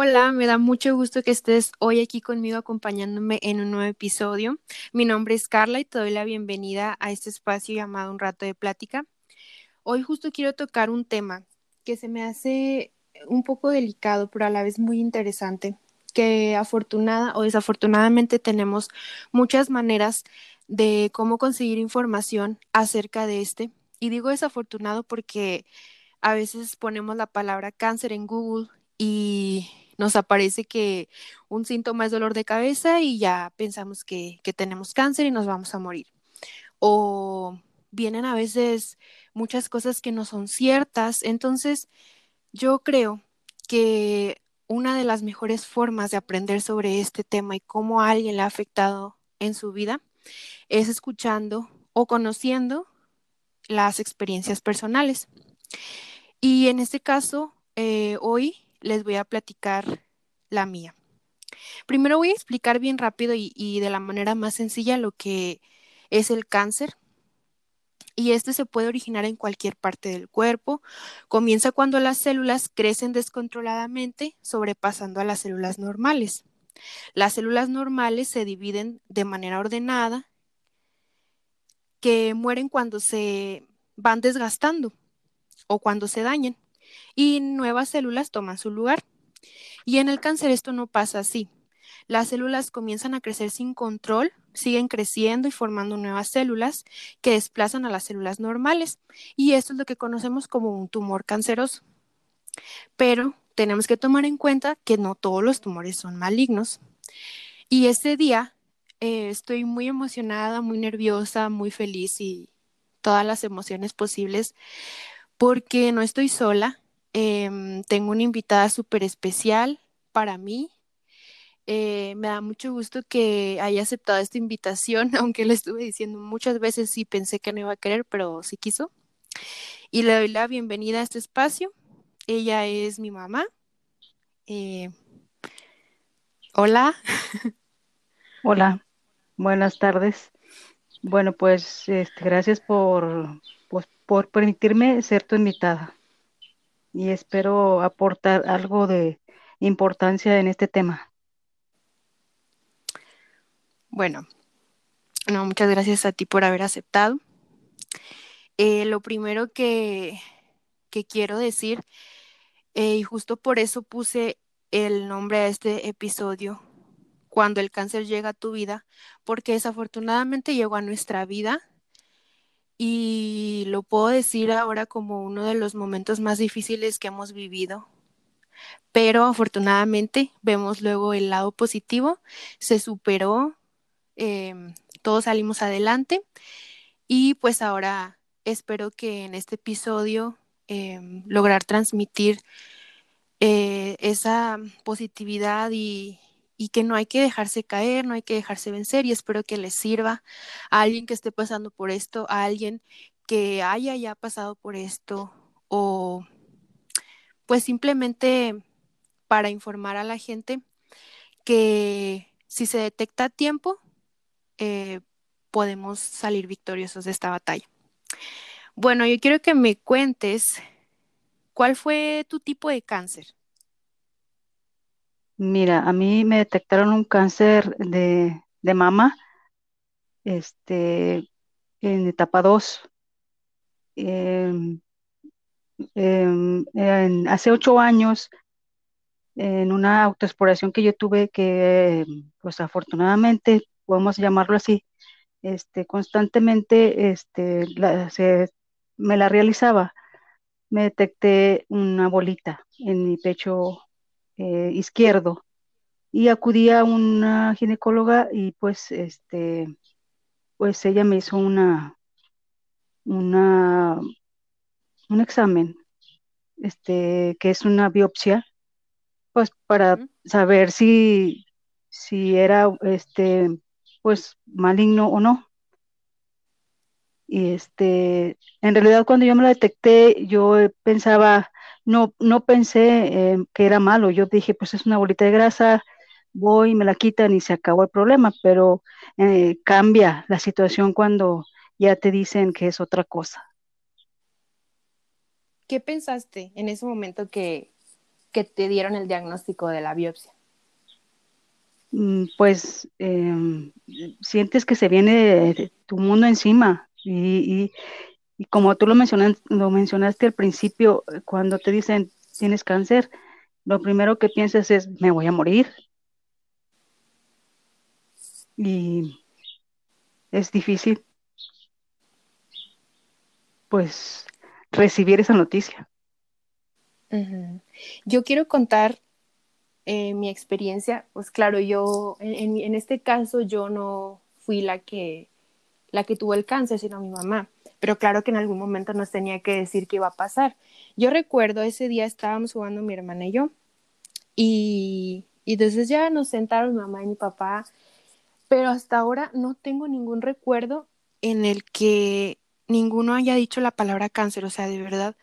Hola, me da mucho gusto que estés hoy aquí conmigo acompañándome en un nuevo episodio. Mi nombre es Carla y te doy la bienvenida a este espacio llamado Un rato de plática. Hoy justo quiero tocar un tema que se me hace un poco delicado, pero a la vez muy interesante, que afortunada o desafortunadamente tenemos muchas maneras de cómo conseguir información acerca de este. Y digo desafortunado porque a veces ponemos la palabra cáncer en Google y nos aparece que un síntoma es dolor de cabeza y ya pensamos que, que tenemos cáncer y nos vamos a morir. O vienen a veces muchas cosas que no son ciertas. Entonces, yo creo que una de las mejores formas de aprender sobre este tema y cómo a alguien le ha afectado en su vida es escuchando o conociendo las experiencias personales. Y en este caso, eh, hoy les voy a platicar la mía. Primero voy a explicar bien rápido y, de la manera más sencilla lo que es el cáncer. Y este se puede originar en cualquier parte del cuerpo. Comienza cuando las células crecen descontroladamente, sobrepasando a las células normales. Las células normales se dividen de manera ordenada, que mueren cuando se van desgastando o cuando se dañan y nuevas células toman su lugar. Y en el cáncer esto no pasa así. Las células comienzan a crecer sin control, siguen creciendo y formando nuevas células que desplazan a las células normales. Y esto es lo que conocemos como un tumor canceroso. Pero tenemos que tomar en cuenta que no todos los tumores son malignos. Y ese día eh, estoy muy emocionada, muy nerviosa, muy feliz y todas las emociones posibles porque no estoy sola. Eh, tengo una invitada súper especial para mí. Eh, me da mucho gusto que haya aceptado esta invitación, aunque le estuve diciendo muchas veces y pensé que no iba a querer, pero sí quiso. Y le doy la bienvenida a este espacio. Ella es mi mamá. Eh, hola. Hola, buenas tardes. Bueno, pues este, gracias por, por permitirme ser tu invitada y espero aportar algo de importancia en este tema. Bueno, no, muchas gracias a ti por haber aceptado. Eh, lo primero que, que quiero decir, eh, y justo por eso puse el nombre a este episodio, cuando el cáncer llega a tu vida, porque desafortunadamente llegó a nuestra vida y lo puedo decir ahora como uno de los momentos más difíciles que hemos vivido. Pero afortunadamente vemos luego el lado positivo, se superó, eh, todos salimos adelante y pues ahora espero que en este episodio eh, lograr transmitir eh, esa positividad y, y que no hay que dejarse caer, no hay que dejarse vencer y espero que les sirva a alguien que esté pasando por esto, a alguien que haya ya pasado por esto o pues simplemente para informar a la gente que si se detecta a tiempo eh, podemos salir victoriosos de esta batalla. Bueno, yo quiero que me cuentes cuál fue tu tipo de cáncer. Mira, a mí me detectaron un cáncer de, de mama este, en etapa 2. Eh, eh, hace ocho años, en una autoexploración que yo tuve, que pues afortunadamente, podemos llamarlo así, este, constantemente este, se, me la realizaba, me detecté una bolita en mi pecho eh, izquierdo. Y acudí a una ginecóloga y pues este pues ella me hizo una una un examen este que es una biopsia pues para saber si si era este pues maligno o no. Y este en realidad cuando yo me la detecté yo pensaba no, no pensé eh, que era malo, yo dije, pues es una bolita de grasa, voy, me la quitan y se acabó el problema, pero eh, cambia la situación cuando ya te dicen que es otra cosa. ¿Qué pensaste en ese momento que, que te dieron el diagnóstico de la biopsia? Mm, pues em, sientes que se viene tu mundo encima y, como tú lo, lo mencionaste al principio, cuando te dicen tienes cáncer, lo primero que piensas es me voy a morir. Y es difícil, pues, recibir esa noticia. Yo quiero contar eh, mi experiencia, pues claro, yo en, en, este caso yo no fui la que, la que tuvo el cáncer, sino mi mamá, pero claro que en algún momento nos tenía que decir qué iba a pasar. Yo recuerdo ese día estábamos jugando mi hermana y yo, y, y entonces ya nos sentaron mi mamá y mi papá, pero hasta ahora no tengo ningún recuerdo en el que ninguno haya dicho la palabra cáncer, o sea, de verdad,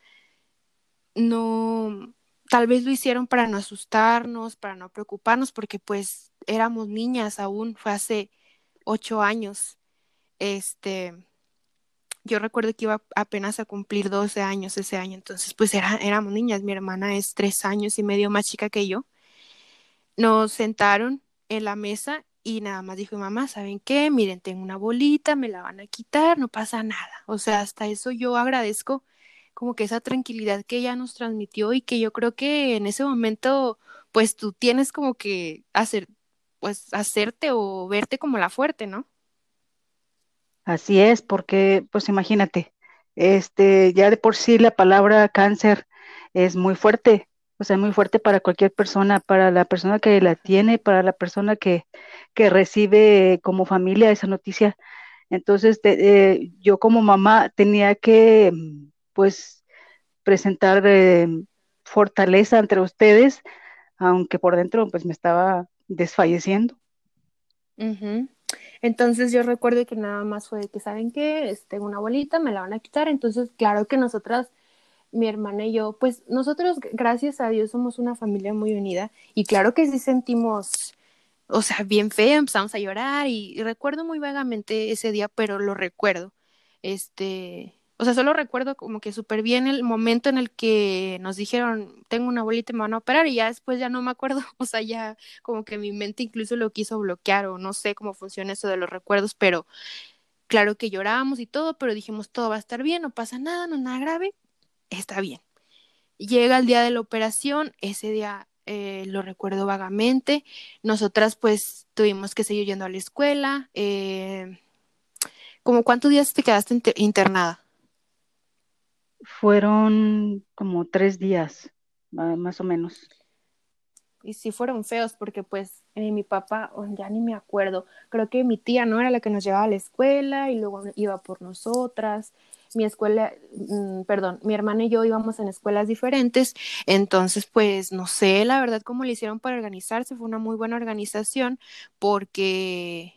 no, tal vez lo hicieron para no asustarnos, para no preocuparnos, porque pues éramos niñas aún, fue hace ocho años. Este, yo recuerdo que iba apenas a cumplir 12 años ese año, entonces pues era, éramos niñas, mi hermana es tres años y medio más chica que yo. Nos sentaron en la mesa y nada más dijo, mamá, ¿saben qué? Miren, tengo una bolita, me la van a quitar, no pasa nada. O sea, hasta eso yo agradezco como que esa tranquilidad que ella nos transmitió y que yo creo que en ese momento, pues tú tienes como que hacer, pues hacerte o verte como la fuerte, ¿no? Así es, porque, pues imagínate, este, ya de por sí la palabra cáncer es muy fuerte, o sea, muy fuerte para cualquier persona, para la persona que la tiene, para la persona que, que recibe como familia esa noticia. Entonces, eh, yo como mamá tenía que pues presentar eh, fortaleza entre ustedes, aunque por dentro pues me estaba desfalleciendo. Entonces yo recuerdo que nada más fue que, ¿saben qué? Tengo una bolita, me la van a quitar. Entonces, claro que nosotras, mi hermana y yo, pues nosotros, gracias a Dios, somos una familia muy unida y claro que sí sentimos, o sea, bien feo, empezamos a llorar y recuerdo muy vagamente ese día, pero lo recuerdo. Este, o sea, solo recuerdo como que súper bien el momento en el que nos dijeron, tengo una bolita y me van a operar y ya después ya no me acuerdo, o sea, ya como que mi mente incluso lo quiso bloquear o no sé cómo funciona eso de los recuerdos, pero claro que llorábamos y todo, pero dijimos, todo va a estar bien, no pasa nada, no nada grave, está bien. Llega el día de la operación, ese día eh, lo recuerdo vagamente, nosotras pues tuvimos que seguir yendo a la escuela, eh, ¿Cómo cuántos días te quedaste internada? Fueron como tres días, más o menos. Y sí fueron feos porque pues eh, mi papá, oh, ya ni me acuerdo, creo que mi tía no era la que nos llevaba a la escuela y luego iba por nosotras. Mi escuela, mm, perdón, mi hermana y yo íbamos en escuelas diferentes, entonces pues no sé la verdad cómo le hicieron para organizarse, fue una muy buena organización porque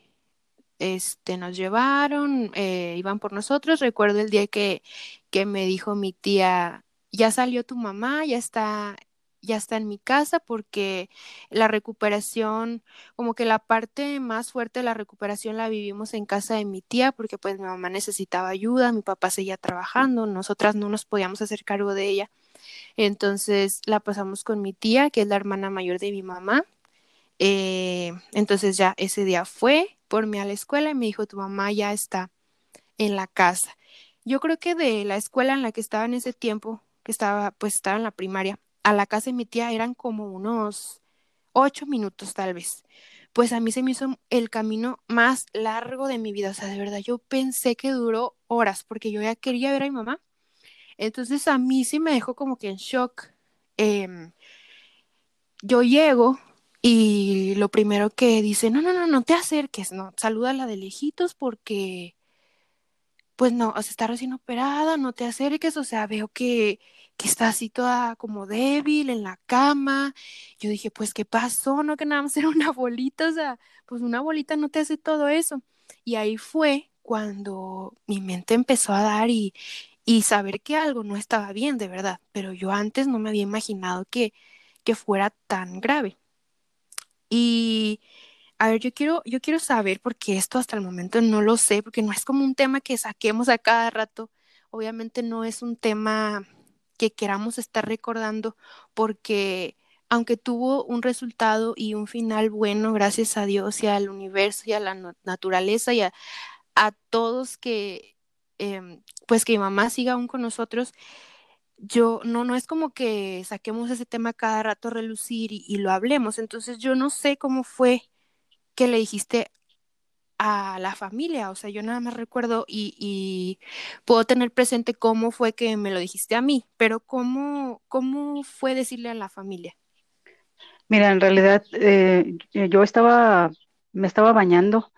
este, nos llevaron, eh, iban por nosotros. Recuerdo el día que, que me dijo mi tía, ya salió tu mamá, ya está, ya está en mi casa porque la recuperación, como que la parte más fuerte de la recuperación la vivimos en casa de mi tía porque pues mi mamá necesitaba ayuda, mi papá seguía trabajando, nosotras no nos podíamos hacer cargo de ella. Entonces la pasamos con mi tía, que es la hermana mayor de mi mamá. Eh, entonces ya ese día fue, por mí a la escuela y me dijo, tu mamá ya está en la casa. Yo creo que de la escuela en la que estaba en ese tiempo, que estaba, pues estaba en la primaria, a la casa de mi tía eran como unos ocho minutos tal vez. Pues a mí se me hizo el camino más largo de mi vida. O sea, de verdad, yo pensé que duró horas porque yo ya quería ver a mi mamá. Entonces a mí sí me dejó como que en shock. Em, yo llego y lo primero que dice, no, no, no, no te acerques, no, salúdala de lejitos porque, pues no, o sea, está recién operada, no te acerques, o sea, veo que, que está así toda como débil en la cama. Yo dije, pues, ¿qué pasó? No, que nada más era una bolita, o sea, pues una bolita no te hace todo eso. Y ahí fue cuando mi mente empezó a dar y, y saber que algo no estaba bien, de verdad, pero yo antes no me había imaginado que, que fuera tan grave. Y a ver, yo quiero, yo quiero saber, porque esto hasta el momento no lo sé, porque no es como un tema que saquemos a cada rato. Obviamente no es un tema que queramos estar recordando, porque aunque tuvo un resultado y un final bueno, gracias a Dios y al universo y a la naturaleza y a, todos que, em, pues que mi mamá siga aún con nosotros, yo no, no es como que saquemos ese tema cada rato a relucir y, lo hablemos. Entonces yo no sé cómo fue que le dijiste a la familia, o sea, yo nada más recuerdo y, y, puedo tener presente cómo fue que me lo dijiste a mí, pero cómo, cómo fue decirle a la familia. Mira, en realidad eh, yo estaba, me estaba bañando,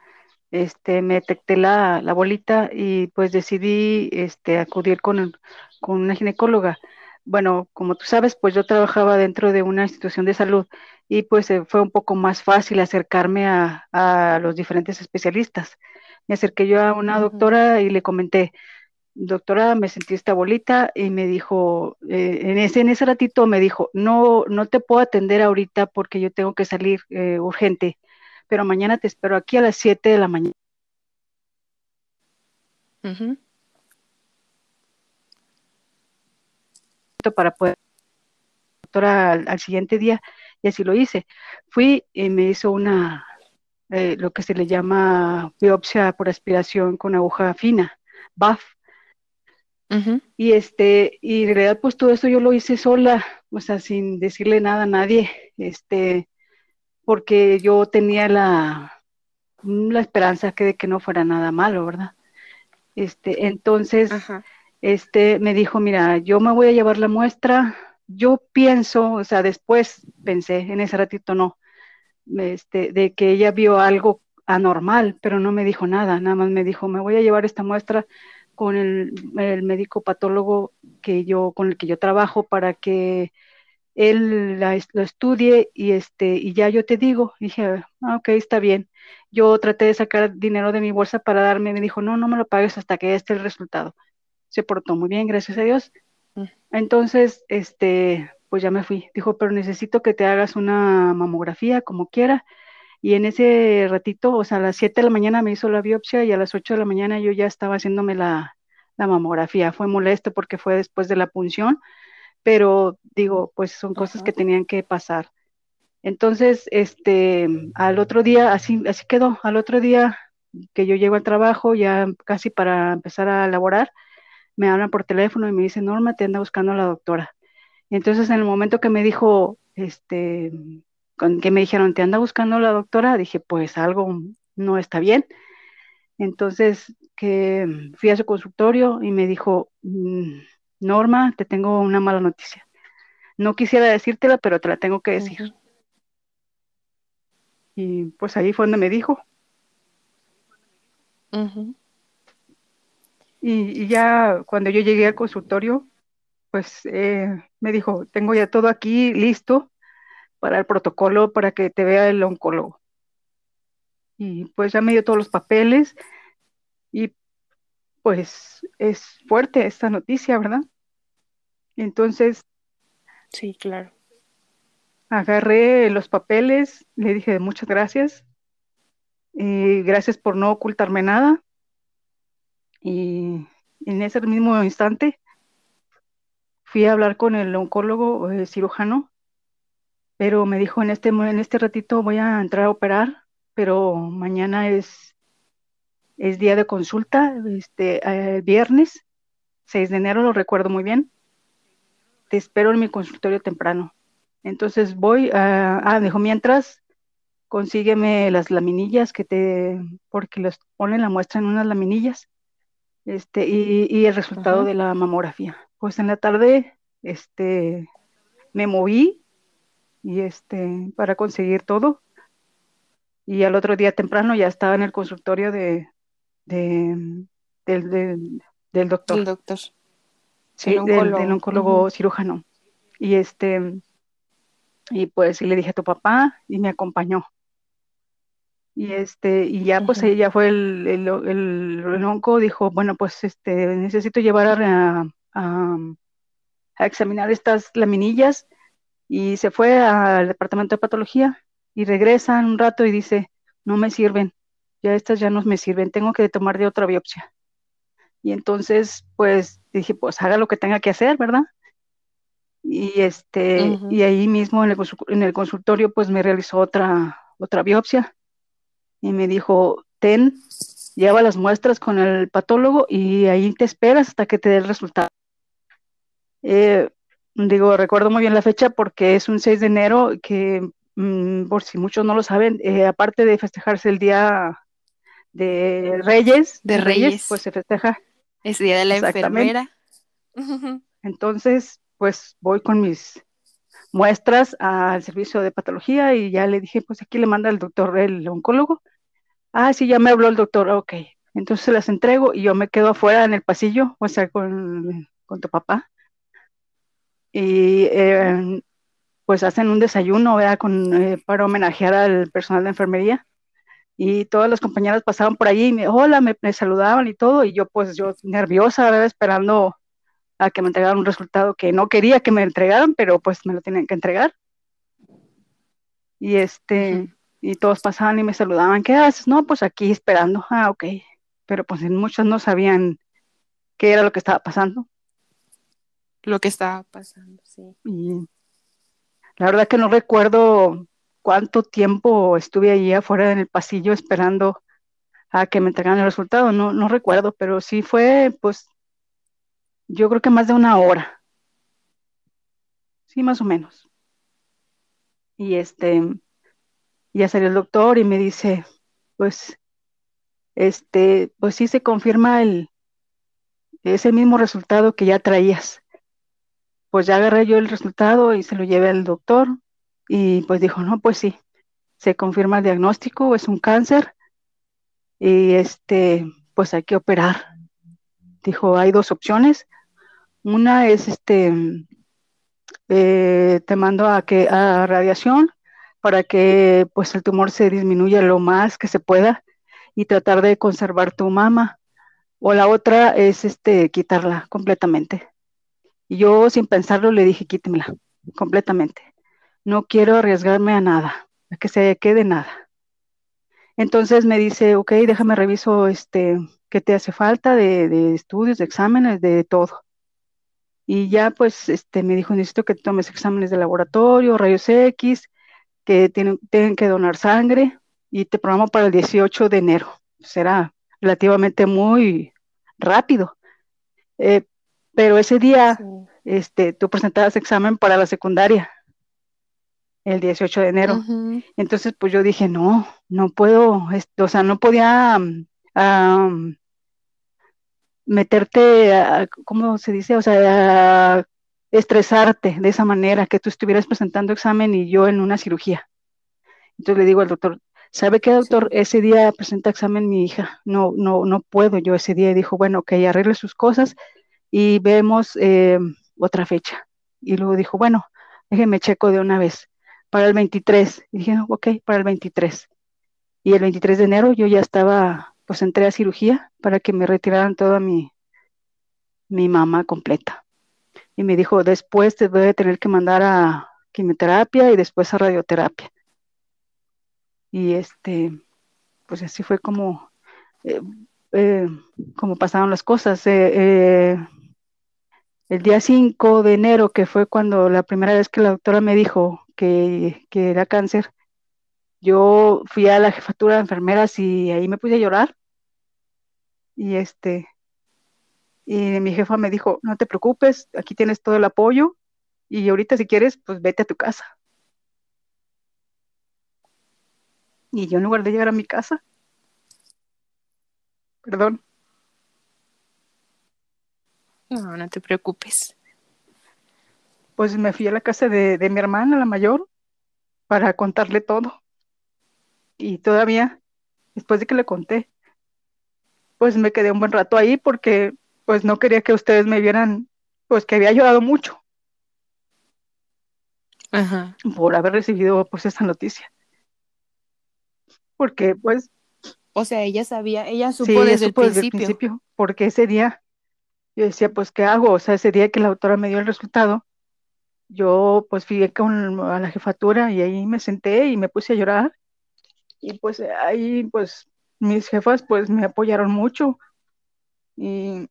este, me detecté la, la bolita y pues decidí este, acudir con, con una ginecóloga. Bueno, como tú sabes, pues yo trabajaba dentro de una institución de salud y pues eh, fue un poco más fácil acercarme a, a, los diferentes especialistas. Me acerqué yo a una doctora y le comenté, doctora, me sentí esta bolita y me dijo, eh, en, ese, en ese ratito me dijo, no, no te puedo atender ahorita porque yo tengo que salir eh, urgente, pero mañana te espero aquí a las 7 de la mañana. Para poder doctora al, siguiente día y así lo hice. Fui y me hizo una, eh, lo que se le llama biopsia por aspiración con aguja fina, BAF y este, y en realidad pues todo esto yo lo hice sola, o sea, sin decirle nada a nadie, este, porque yo tenía la, la esperanza que de que no fuera nada malo, ¿verdad? Este, entonces, este, me dijo, mira, yo me voy a llevar la muestra, yo pienso, o sea, después pensé, en ese ratito no, este, de que ella vio algo anormal, pero no me dijo nada, nada más me dijo, me voy a llevar esta muestra con el, médico patólogo que yo, con el que yo trabajo para que él lo estudie y este, y ya yo te digo, dije, ah, ok, está bien. Yo traté de sacar dinero de mi bolsa para darme, me dijo, no, no me lo pagues hasta que esté el resultado. Se portó muy bien, gracias a Dios. Mm. Entonces, este, pues ya me fui. Dijo, pero necesito que te hagas una mamografía como quiera y en ese ratito, o sea, a las 7 de la mañana me hizo la biopsia y a las 8 de la mañana yo ya estaba haciéndome la, mamografía. Fue molesto porque fue después de la punción, pero digo, pues son cosas que tenían que pasar. Entonces, este, al otro día, así, así quedó, al otro día que yo llego al trabajo, ya casi para empezar a laborar, me hablan por teléfono y me dicen, Norma, te anda buscando la doctora. entonces, en el momento que me dijo, este, que me dijeron, ¿te anda buscando la doctora? Dije, pues algo no está bien. Entonces, que fui a su consultorio y me dijo, mm, Norma, te tengo una mala noticia. No quisiera decírtela, pero te la tengo que decir. Y pues ahí fue donde me dijo. y, ya cuando yo llegué al consultorio, pues eh, me dijo, tengo ya todo aquí listo para el protocolo para que te vea el oncólogo. Y pues ya me dio todos los papeles y pues es fuerte esta noticia, ¿verdad? Entonces. Sí, claro. Agarré los papeles, le dije muchas gracias. Y gracias por no ocultarme nada. Y en ese mismo instante fui a hablar con el oncólogo eh, cirujano pero me dijo en este, en este ratito voy a entrar a operar, pero mañana es, es día de consulta, este, el eh, viernes, 6 de enero, lo recuerdo muy bien. Te espero en mi consultorio temprano. Entonces voy a, ah, dijo, mientras, consígueme las laminillas que te, porque los ponen la muestra en unas laminillas, este, y, y el resultado de la mamografía. Pues en la tarde, este, me moví y este, para conseguir todo. Y al otro día temprano ya estaba en el consultorio de, de, del, doctor. El doctor. Sí, del, oncólogo cirujano. Y este, y pues y le dije a tu papá y me acompañó. Y este, y ya pues ella fue el, el, el, onco, dijo, bueno, pues este, necesito llevar a, a, a examinar estas laminillas y se fue al departamento de patología y regresa un rato y dice, no me sirven, ya estas ya no me sirven, tengo que tomar de otra biopsia. Y entonces, pues dije, pues haga lo que tenga que hacer, ¿verdad? y este, y ahí mismo en el, en el, consultorio, pues me realizó otra, otra biopsia y me dijo, ten, lleva las muestras con el patólogo y ahí te esperas hasta que te dé el resultado. Eh, digo, recuerdo muy bien la fecha porque es un 6 de enero que, mm, por si muchos no lo saben, eh, aparte de festejarse el día de Reyes, de Reyes, pues se festeja. Es día de la enfermera. Entonces, pues voy con mis muestras al servicio de patología y ya le dije, pues aquí le manda el doctor, el oncólogo. Ah, sí, ya me habló el doctor, ok. Entonces se las entrego y yo me quedo afuera en el pasillo, o sea, con, tu papá. Y eh, pues hacen un desayuno, ¿verdad? Con, eh, para homenajear al personal de enfermería. Y todas las compañeras pasaban por allí y me, hola, me, me saludaban y todo. Y yo pues yo nerviosa, ¿verdad? Esperando a que me entregaran un resultado que no quería que me entregaran, pero pues me lo tienen que entregar. Y este, y todos pasaban y me saludaban, ¿qué haces? No, pues aquí esperando. Ah, ok. Pero pues muchos no sabían qué era lo que estaba pasando. Lo que estaba pasando, sí. Y la verdad que no recuerdo cuánto tiempo estuve allí afuera en el pasillo esperando a que me entregaran el resultado, no, no recuerdo, pero sí fue pues yo creo que más de una hora. Sí, más o menos. Y este, ya salió el doctor y me dice, pues, este, pues sí se confirma el, ese mismo resultado que ya traías. Pues ya agarré yo el resultado y se lo llevé al doctor y pues dijo, no, pues sí, se confirma el diagnóstico, es un cáncer y este, pues hay que operar. Dijo, hay dos opciones, una es este, eh, te mando a que a radiación para que pues el tumor se disminuya lo más que se pueda y tratar de conservar tu mama. O la otra es este quitarla completamente. Y yo sin pensarlo le dije quítemela completamente. No quiero arriesgarme a nada, a que se quede nada. Entonces me dice, ok, déjame reviso este, qué te hace falta de, de estudios, de exámenes, de todo. Y ya pues este, me dijo, necesito que tomes exámenes de laboratorio, rayos X, que tienen, tienen que donar sangre y te programo para el 18 de enero. Será relativamente muy rápido. Eh, pero ese día este, tú presentabas examen para la secundaria, el 18 de enero. Entonces, pues yo dije, no, no puedo, o sea, no podía meterte, a, ¿cómo se dice? O sea, a estresarte de esa manera, que tú estuvieras presentando examen y yo en una cirugía. Entonces le digo al doctor, ¿sabe qué, doctor? Ese día presenta examen mi hija, no, no, no puedo yo ese día. Y dijo, bueno, que arregle sus cosas y vemos eh, otra fecha. Y luego dijo, bueno, déjeme checo de una vez, para el 23. Y dije, ok, para el 23. Y el 23 de enero yo ya estaba pues entré a cirugía para que me retiraran toda mi, mi mamá completa. Y me dijo, después te voy a tener que mandar a quimioterapia y después a radioterapia. Y este, pues así fue como, eh, eh, como pasaron las cosas. Eh, el día 5 de enero, que fue cuando la primera vez que la doctora me dijo que, que era cáncer, yo fui a la jefatura de enfermeras y ahí me puse a llorar y este, y mi jefa me dijo, no te preocupes, aquí tienes todo el apoyo y ahorita si quieres, pues vete a tu casa. Y yo en lugar de llegar a mi casa, perdón. No, no te preocupes. Pues me fui a la casa de, de mi hermana, la mayor, para contarle todo. Y todavía, después de que le conté, pues me quedé un buen rato ahí porque pues no quería que ustedes me vieran pues que había llorado mucho Ajá. por haber recibido pues esa noticia. Porque pues o sea, ella sabía, ella supo, desde, el principio. Porque ese día yo decía, pues, ¿qué hago? O sea, ese día que la autora me dio el resultado, yo pues fui con, a la jefatura y ahí me senté y me puse a llorar. Y pues ahí pues mis jefas pues me apoyaron mucho y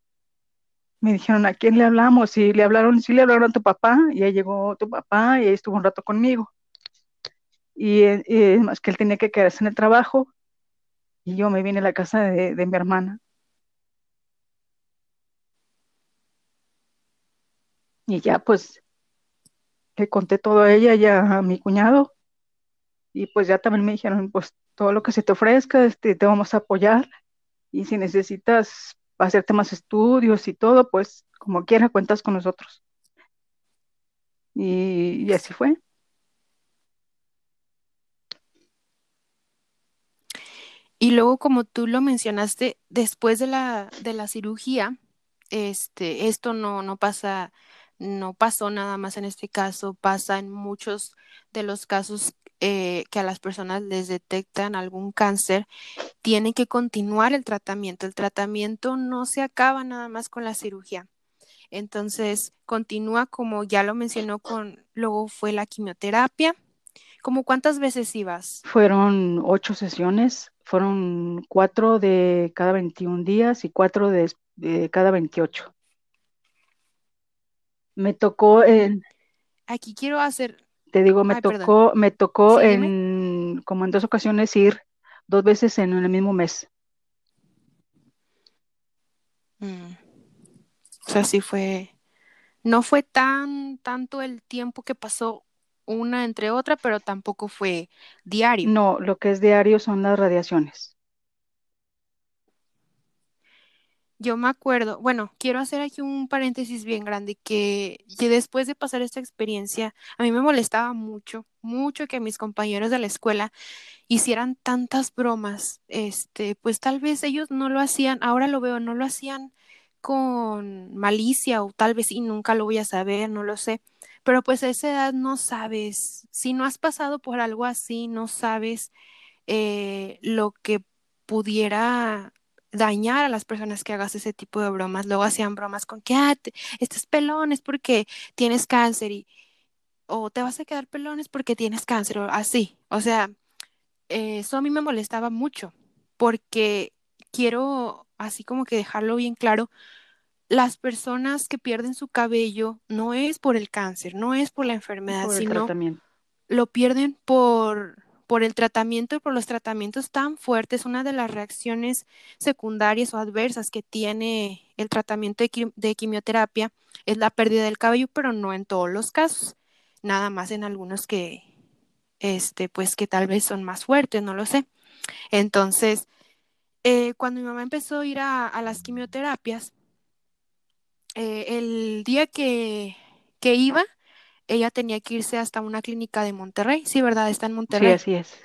me dijeron, ¿a quién le hablamos? Y le hablaron, sí le hablaron a tu papá, y ahí llegó tu papá y ahí estuvo un rato conmigo. Y, es más que él tenía que quedarse en el trabajo y yo me vine a la casa de, de mi hermana. Y ya pues le conté todo a ella y a mi cuñado y pues ya también me dijeron, pues todo lo que se te ofrezca, este, te vamos a apoyar y si necesitas hacerte más estudios y todo, pues como quiera cuentas con nosotros. Y, así fue. Y luego, como tú lo mencionaste, después de la, de la cirugía, este, esto no, no pasa, no pasó nada más en este caso, pasa en muchos de los casos eh, que a las personas les detectan algún cáncer, tienen que continuar el tratamiento. El tratamiento no se acaba nada más con la cirugía. Entonces, continúa como ya lo mencionó con, luego fue la quimioterapia. ¿Cómo cuántas veces ibas? Fueron ocho sesiones, fueron cuatro de cada 21 días y cuatro de, cada 28. Me tocó en... Aquí quiero hacer... Te digo, me tocó, me tocó en como en dos ocasiones ir dos veces en el mismo mes. Mm. O sea, sí fue, no fue tan tanto el tiempo que pasó una entre otra, pero tampoco fue diario. No, lo que es diario son las radiaciones. Yo me acuerdo, bueno, quiero hacer aquí un paréntesis bien grande, que, que, después de pasar esta experiencia, a mí me molestaba mucho, mucho que mis compañeros de la escuela hicieran tantas bromas. Este, pues tal vez ellos no lo hacían, ahora lo veo, no lo hacían con malicia o tal vez y nunca lo voy a saber, no lo sé. Pero pues a esa edad no sabes, si no has pasado por algo así, no sabes eh, lo que pudiera dañar a las personas que hagas ese tipo de bromas. Luego hacían bromas con que, ah, estás pelón es porque tienes cáncer y, o te vas a quedar pelones porque tienes cáncer, o así. O sea, eso a mí me molestaba mucho porque quiero así como que dejarlo bien claro, las personas que pierden su cabello no es por el cáncer, no es por la enfermedad, sino lo pierden por, por el tratamiento y por los tratamientos tan fuertes. Una de las reacciones secundarias o adversas que tiene el tratamiento de, quimioterapia es la pérdida del cabello, pero no en todos los casos, nada más en algunos que, este, pues que tal vez son más fuertes, no lo sé. Entonces, eh, cuando mi mamá empezó a ir a, las quimioterapias, eh, el día que, que, iba, ella tenía que irse hasta una clínica de Monterrey, sí, ¿verdad? Está en Monterrey. Sí, así es.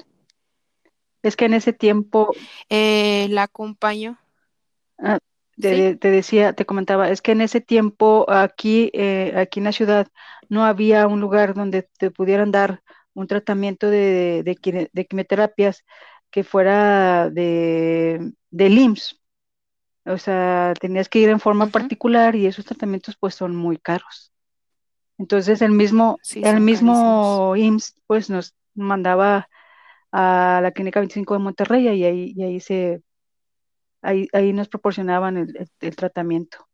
Es que en ese tiempo... Eh, la acompañó. Ah, te, decía, te comentaba, es que en ese tiempo aquí, aquí en la ciudad no había un lugar donde te pudieran dar un tratamiento de, de, quimioterapias que fuera de, de IMSS. O sea, tenías que ir en forma particular y esos tratamientos pues son muy caros. Entonces el mismo, el mismo IMSS pues nos mandaba a la Clínica 25 de Monterrey y ahí, y ahí se ahí, ahí nos proporcionaban el tratamiento.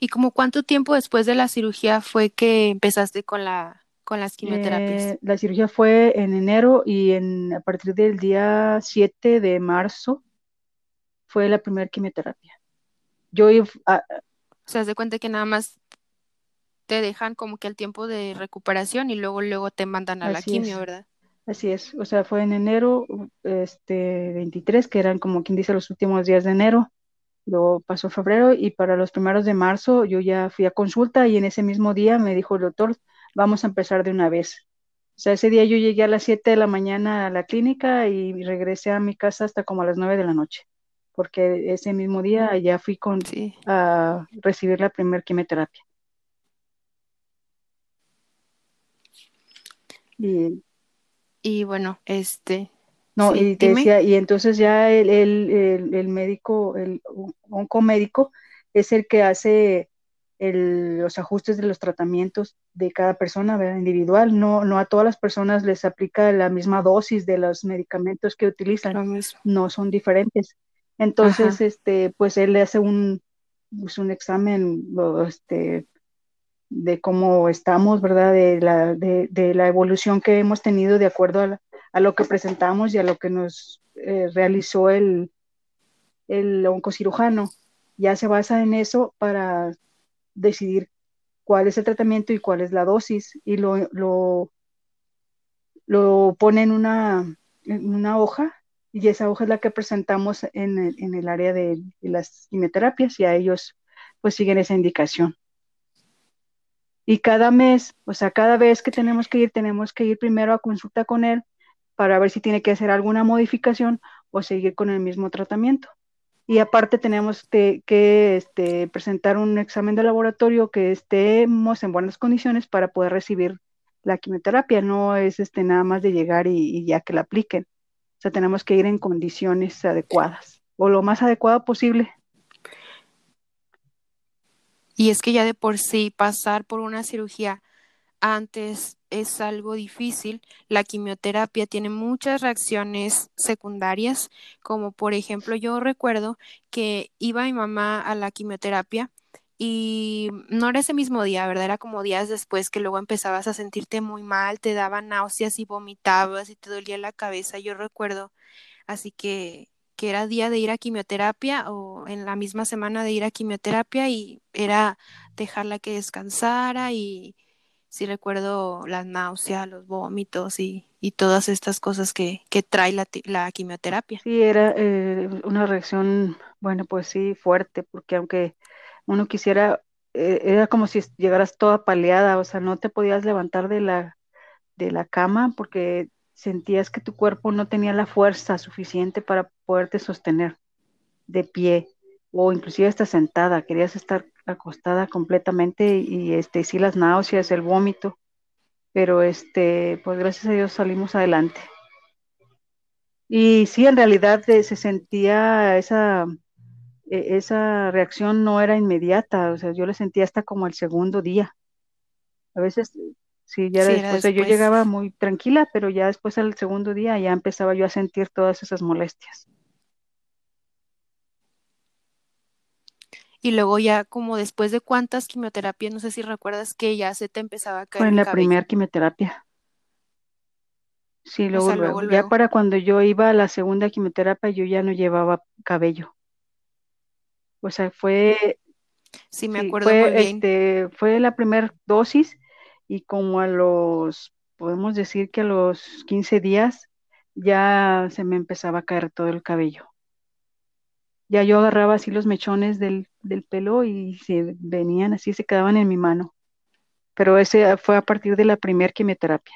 ¿Y como cuánto tiempo después de la cirugía fue que empezaste con la con las quimioterapias? Eh, la cirugía fue en enero y en, a partir del día 7 de marzo fue la primera quimioterapia. Yo a, se hace cuenta que nada más te dejan como que el tiempo de recuperación y luego luego te mandan a la quimio, ¿verdad? Así es, o sea, fue en enero este 23, que eran como quien dice los últimos días de enero, Luego pasó febrero y para los primeros de marzo yo ya fui a consulta y en ese mismo día me dijo el doctor, vamos a empezar de una vez. O sea, ese día yo llegué a las 7 de la mañana a la clínica y regresé a mi casa hasta como a las 9 de la noche, porque ese mismo día ya fui con, a recibir la primera quimioterapia. Y, y bueno, este, no, y te decía, y entonces ya el, el, el, médico, el oncomédico, es el que hace los ajustes de los tratamientos de cada persona, ¿verdad? Individual. No, no a todas las personas les aplica la misma dosis de los medicamentos que utilizan. No son diferentes. Entonces, este, pues él le hace un, pues, un examen, este, de cómo estamos, ¿verdad? De la, de, la evolución que hemos tenido de acuerdo a, lo que presentamos y a lo que nos eh, realizó el, el oncocirujano. Ya se basa en eso para decidir cuál es el tratamiento y cuál es la dosis y lo, lo, lo pone en una, en una hoja y esa hoja es la que presentamos en el, en el área de, las quimioterapias y a ellos pues siguen esa indicación. Y cada mes, o sea, cada vez que tenemos que ir, tenemos que ir primero a consulta con él para ver si tiene que hacer alguna modificación o seguir con el mismo tratamiento. Y aparte tenemos que, este, presentar un examen de laboratorio que estemos en buenas condiciones para poder recibir la quimioterapia. No es este, nada más de llegar y ya que la apliquen. Sea, tenemos que ir en condiciones adecuadas o lo más adecuado posible y es que ya de por sí pasar por una cirugía antes es algo difícil. La quimioterapia tiene muchas reacciones secundarias, como por ejemplo yo recuerdo que iba mi mamá a la quimioterapia y no era ese mismo día, ¿verdad? Era como días después que luego empezabas a sentirte muy mal, te daban náuseas y vomitabas y te dolía la cabeza. Yo recuerdo, así que que era día de ir a quimioterapia o en la misma semana de ir a quimioterapia y era dejarla que descansara y si recuerdo las náuseas, los vómitos y, todas estas cosas que, trae la, quimioterapia. Sí, era eh, una reacción, bueno, pues sí, fuerte, porque aunque uno quisiera, eh, era como si llegaras toda paleada, o sea, no te podías levantar de la, de la cama porque sentías que tu cuerpo no tenía la fuerza suficiente para poderte sostener de pie o inclusive hasta sentada, querías estar acostada completamente y este sí las náuseas, el vómito, pero este pues gracias a Dios salimos adelante. Y sí, en realidad eh, se sentía esa e, esa reacción no era inmediata, o sea, yo le sentía hasta como el segundo día. A veces Sí, ya después, yo llegaba muy tranquila, pero ya después al segundo día ya empezaba yo a sentir todas esas molestias. Y luego ya como después de cuántas quimioterapias, no sé si recuerdas que ya se te empezaba a caer. Fue en la primera quimioterapia. Sí, luego, luego, Ya para cuando yo iba a la segunda quimioterapia yo ya no llevaba cabello. O sea, fue... Sí, me acuerdo fue, muy bien. Este, fue la primera dosis y como a los, podemos decir que a los 15 días ya se me empezaba a caer todo el cabello. Ya yo agarraba así los mechones del, del pelo y se venían así, se quedaban en mi mano. Pero ese fue a partir de la primera quimioterapia.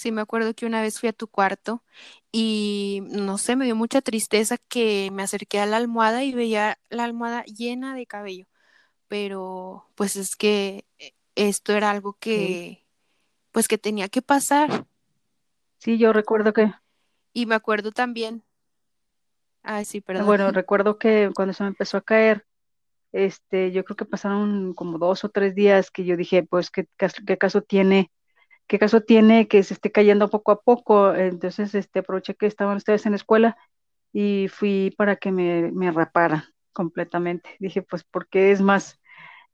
Sí, me acuerdo que una vez fui a tu cuarto y no sé, me dio mucha tristeza que me acerqué a la almohada y veía la almohada llena de cabello pero pues es que eh, esto era algo que, pues que tenía que pasar. Sí, yo recuerdo que. Y me acuerdo también. Ay, sí, perdón. Bueno, recuerdo que cuando se me empezó a caer, este, yo creo que pasaron como dos o tres días que yo dije, pues, ¿qué, qué caso tiene? ¿Qué caso tiene que se esté cayendo poco a poco? Entonces, este, aproveché que estaban ustedes en la escuela y fui para que me, me rapara completamente. Dije, pues, porque es más,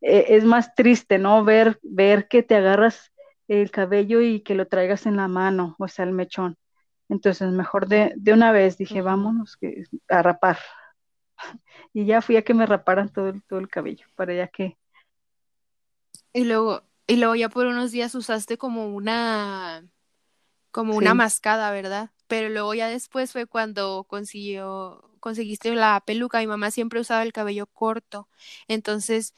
eh, es más triste, ¿no? Ver, ver que te agarras el cabello y que lo traigas en la mano, o sea, el mechón. Entonces, mejor de, de una vez dije, vámonos a rapar. Y ya fui a que me raparan todo, todo el cabello, para ya que... Y luego, y luego ya por unos días usaste como una, como una mascada, ¿verdad? Pero luego ya después fue cuando consiguió, conseguiste la peluca. Mi mamá siempre usaba el cabello corto. Entonces,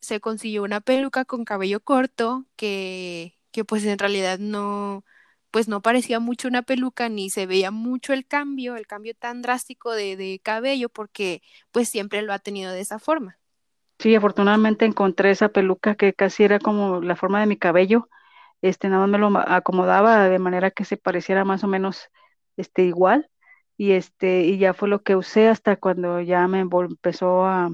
se consiguió una peluca con cabello corto que, que pues en realidad no, pues no parecía mucho una peluca ni se veía mucho el cambio, el cambio tan drástico de, de cabello porque pues siempre lo ha tenido de esa forma. Sí, afortunadamente encontré esa peluca que casi era como la forma de mi cabello, este nada más me lo acomodaba de manera que se pareciera más o menos este igual y este y ya fue lo que usé hasta cuando ya me empezó a,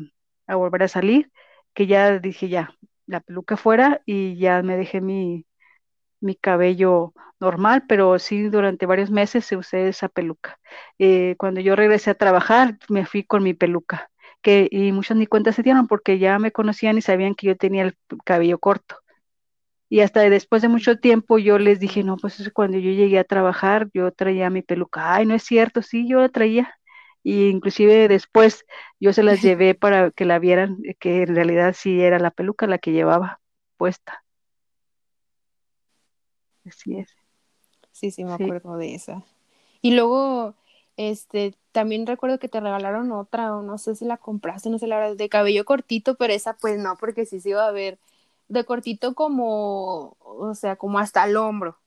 a volver a salir que ya dije ya, la peluca fuera y ya me dejé mi, mi cabello normal, pero sí durante varios meses usé esa peluca. Eh, cuando yo regresé a trabajar, me fui con mi peluca, que, y muchos ni cuenta se dieron porque ya me conocían y sabían que yo tenía el cabello corto. Y hasta después de mucho tiempo yo les dije, no, pues cuando yo llegué a trabajar, yo traía mi peluca. Ay, no es cierto, sí, yo la traía. Y inclusive después yo se las llevé para que la vieran, que en realidad sí era la peluca la que llevaba puesta. Así es. Sí, sí, me acuerdo de esa. Y luego, este, también recuerdo que te regalaron otra, o no sé si la compraste, no sé la verdad, de cabello cortito, pero esa pues no, porque sí se iba a ver de cortito como, o sea, como hasta el hombro.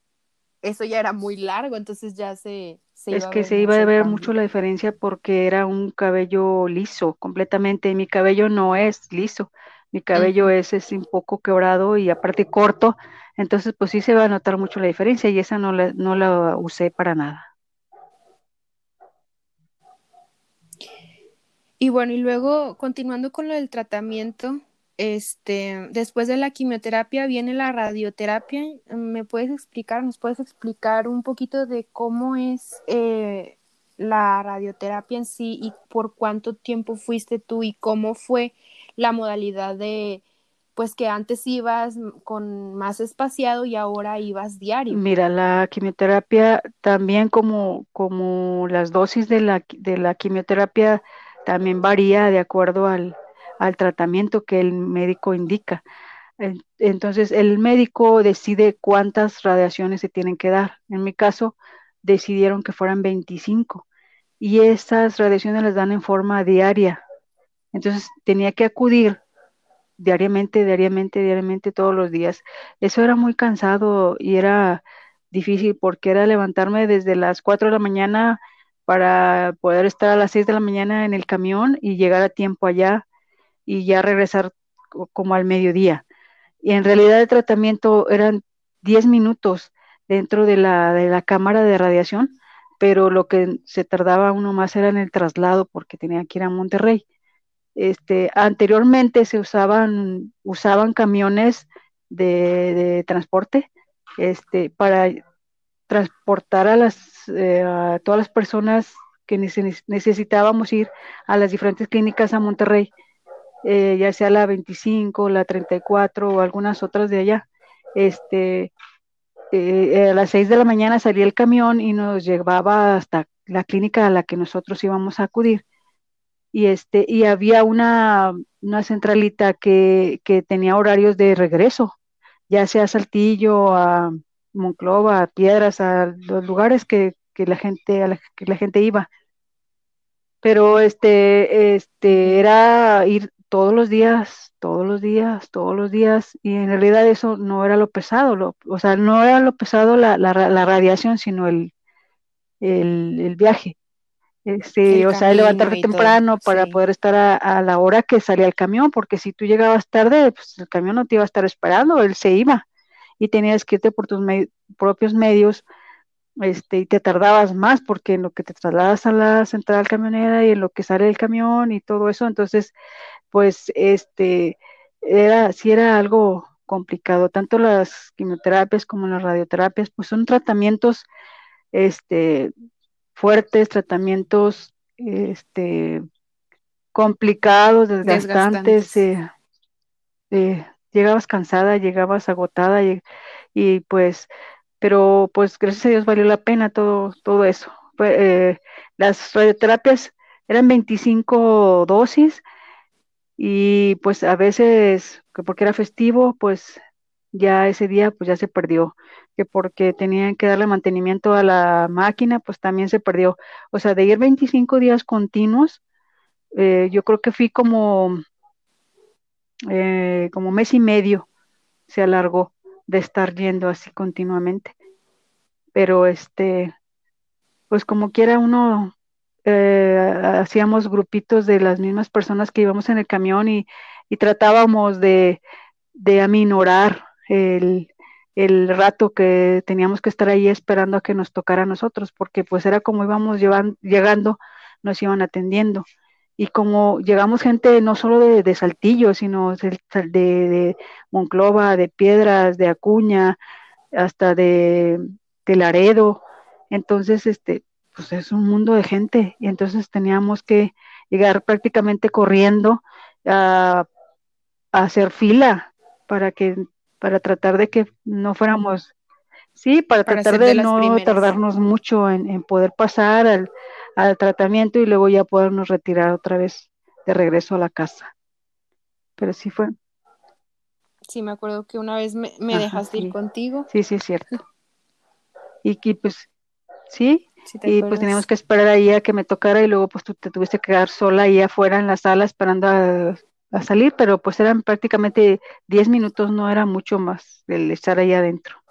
Eso ya era muy largo, entonces ya se... se es que se iba a ver mucho la diferencia porque era un cabello liso completamente y mi cabello no es liso, mi cabello es, es un poco quebrado y aparte corto, entonces pues sí se va a notar mucho la diferencia y esa no la, no la usé para nada. Y bueno, y luego continuando con lo del tratamiento, este, después de la quimioterapia viene la radioterapia. ¿Me puedes explicar, nos puedes explicar un poquito de cómo es eh, la radioterapia en sí y por cuánto tiempo fuiste tú y cómo fue la modalidad de, pues que antes ibas con más espaciado y ahora ibas diario? Mira, la quimioterapia también como, como las dosis de la, de la quimioterapia también varía de acuerdo al, al tratamiento que el médico indica. Entonces, el médico decide cuántas radiaciones se tienen que dar. En mi caso, decidieron que fueran 25 y estas radiaciones las dan en forma diaria. Entonces, tenía que acudir diariamente, diariamente, diariamente, todos los días. Eso era muy cansado y era difícil porque era levantarme desde las 4 de la mañana para poder estar a las 6 de la mañana en el camión y llegar a tiempo allá y ya regresar como al mediodía. Y en realidad el tratamiento eran 10 minutos dentro de la, de la cámara de radiación, pero lo que se tardaba uno más era en el traslado porque tenía que ir a Monterrey. Este, anteriormente se usaban, usaban camiones de, transporte este, para transportar a, las, eh, todas las personas que necesitábamos ir a las diferentes clínicas a Monterrey eh, ya sea la 25, la 34 o algunas otras de allá. Este, eh, a las 6 de la mañana salía el camión y nos llevaba hasta la clínica a la que nosotros íbamos a acudir. Y, este, y había una, una centralita que, que tenía horarios de regreso, ya sea a Saltillo, a Monclova, a Piedras, a los lugares que, que la gente, a la, que la gente iba. Pero este, este era ir todos los días, todos los días, todos los días, y en realidad eso no era lo pesado, lo, o sea, no era lo pesado la, la, radiación, sino el, el, viaje. Este, o sea, levantarte temprano para poder estar a, la hora que salía el camión, porque si tú llegabas tarde, pues el camión no te iba a estar esperando, él se iba y tenías que irte por tus propios medios este, y te tardabas más porque en lo que te trasladas a la central camionera y en lo que sale el camión y todo eso, entonces pues este era sí era algo complicado, tanto las quimioterapias como las radioterapias, pues son tratamientos este fuertes, tratamientos este complicados, desgastantes, eh, eh, llegabas cansada, llegabas agotada y, y, pues, pero pues gracias a Dios valió la pena todo, todo eso. Eh, las radioterapias eran 25 dosis, y pues a veces, que porque era festivo, pues ya ese día pues ya se perdió, que porque tenían que darle mantenimiento a la máquina, pues también se perdió. O sea, de ir 25 días continuos, eh, yo creo que fui como, eh, como mes y medio, se alargó de estar yendo así continuamente. Pero este, pues como quiera uno eh, hacíamos grupitos de las mismas personas que íbamos en el camión y, tratábamos de, aminorar el, rato que teníamos que estar ahí esperando a que nos tocara a nosotros, porque pues era como íbamos llegando, nos iban atendiendo. Y como llegamos gente no solo de, Saltillo, sino de, de, Monclova, de Piedras, de Acuña, hasta de, de Laredo. Entonces, este, pues es un mundo de gente y entonces teníamos que llegar prácticamente corriendo a, a hacer fila para que para tratar de que no fuéramos sí para, para tratar de, de no primeras. tardarnos mucho en, en poder pasar al, al, tratamiento y luego ya podernos retirar otra vez de regreso a la casa. Pero sí fue. Sí me acuerdo que una vez me, me Ajá, dejaste sí. ir contigo. Sí sí es cierto. Y, y pues sí Sí y pues teníamos que esperar ahí a que me tocara y luego pues tú te tuviste que quedar sola ahí afuera en la sala esperando a, a salir, pero pues eran prácticamente 10 minutos, no era mucho más el estar ahí adentro.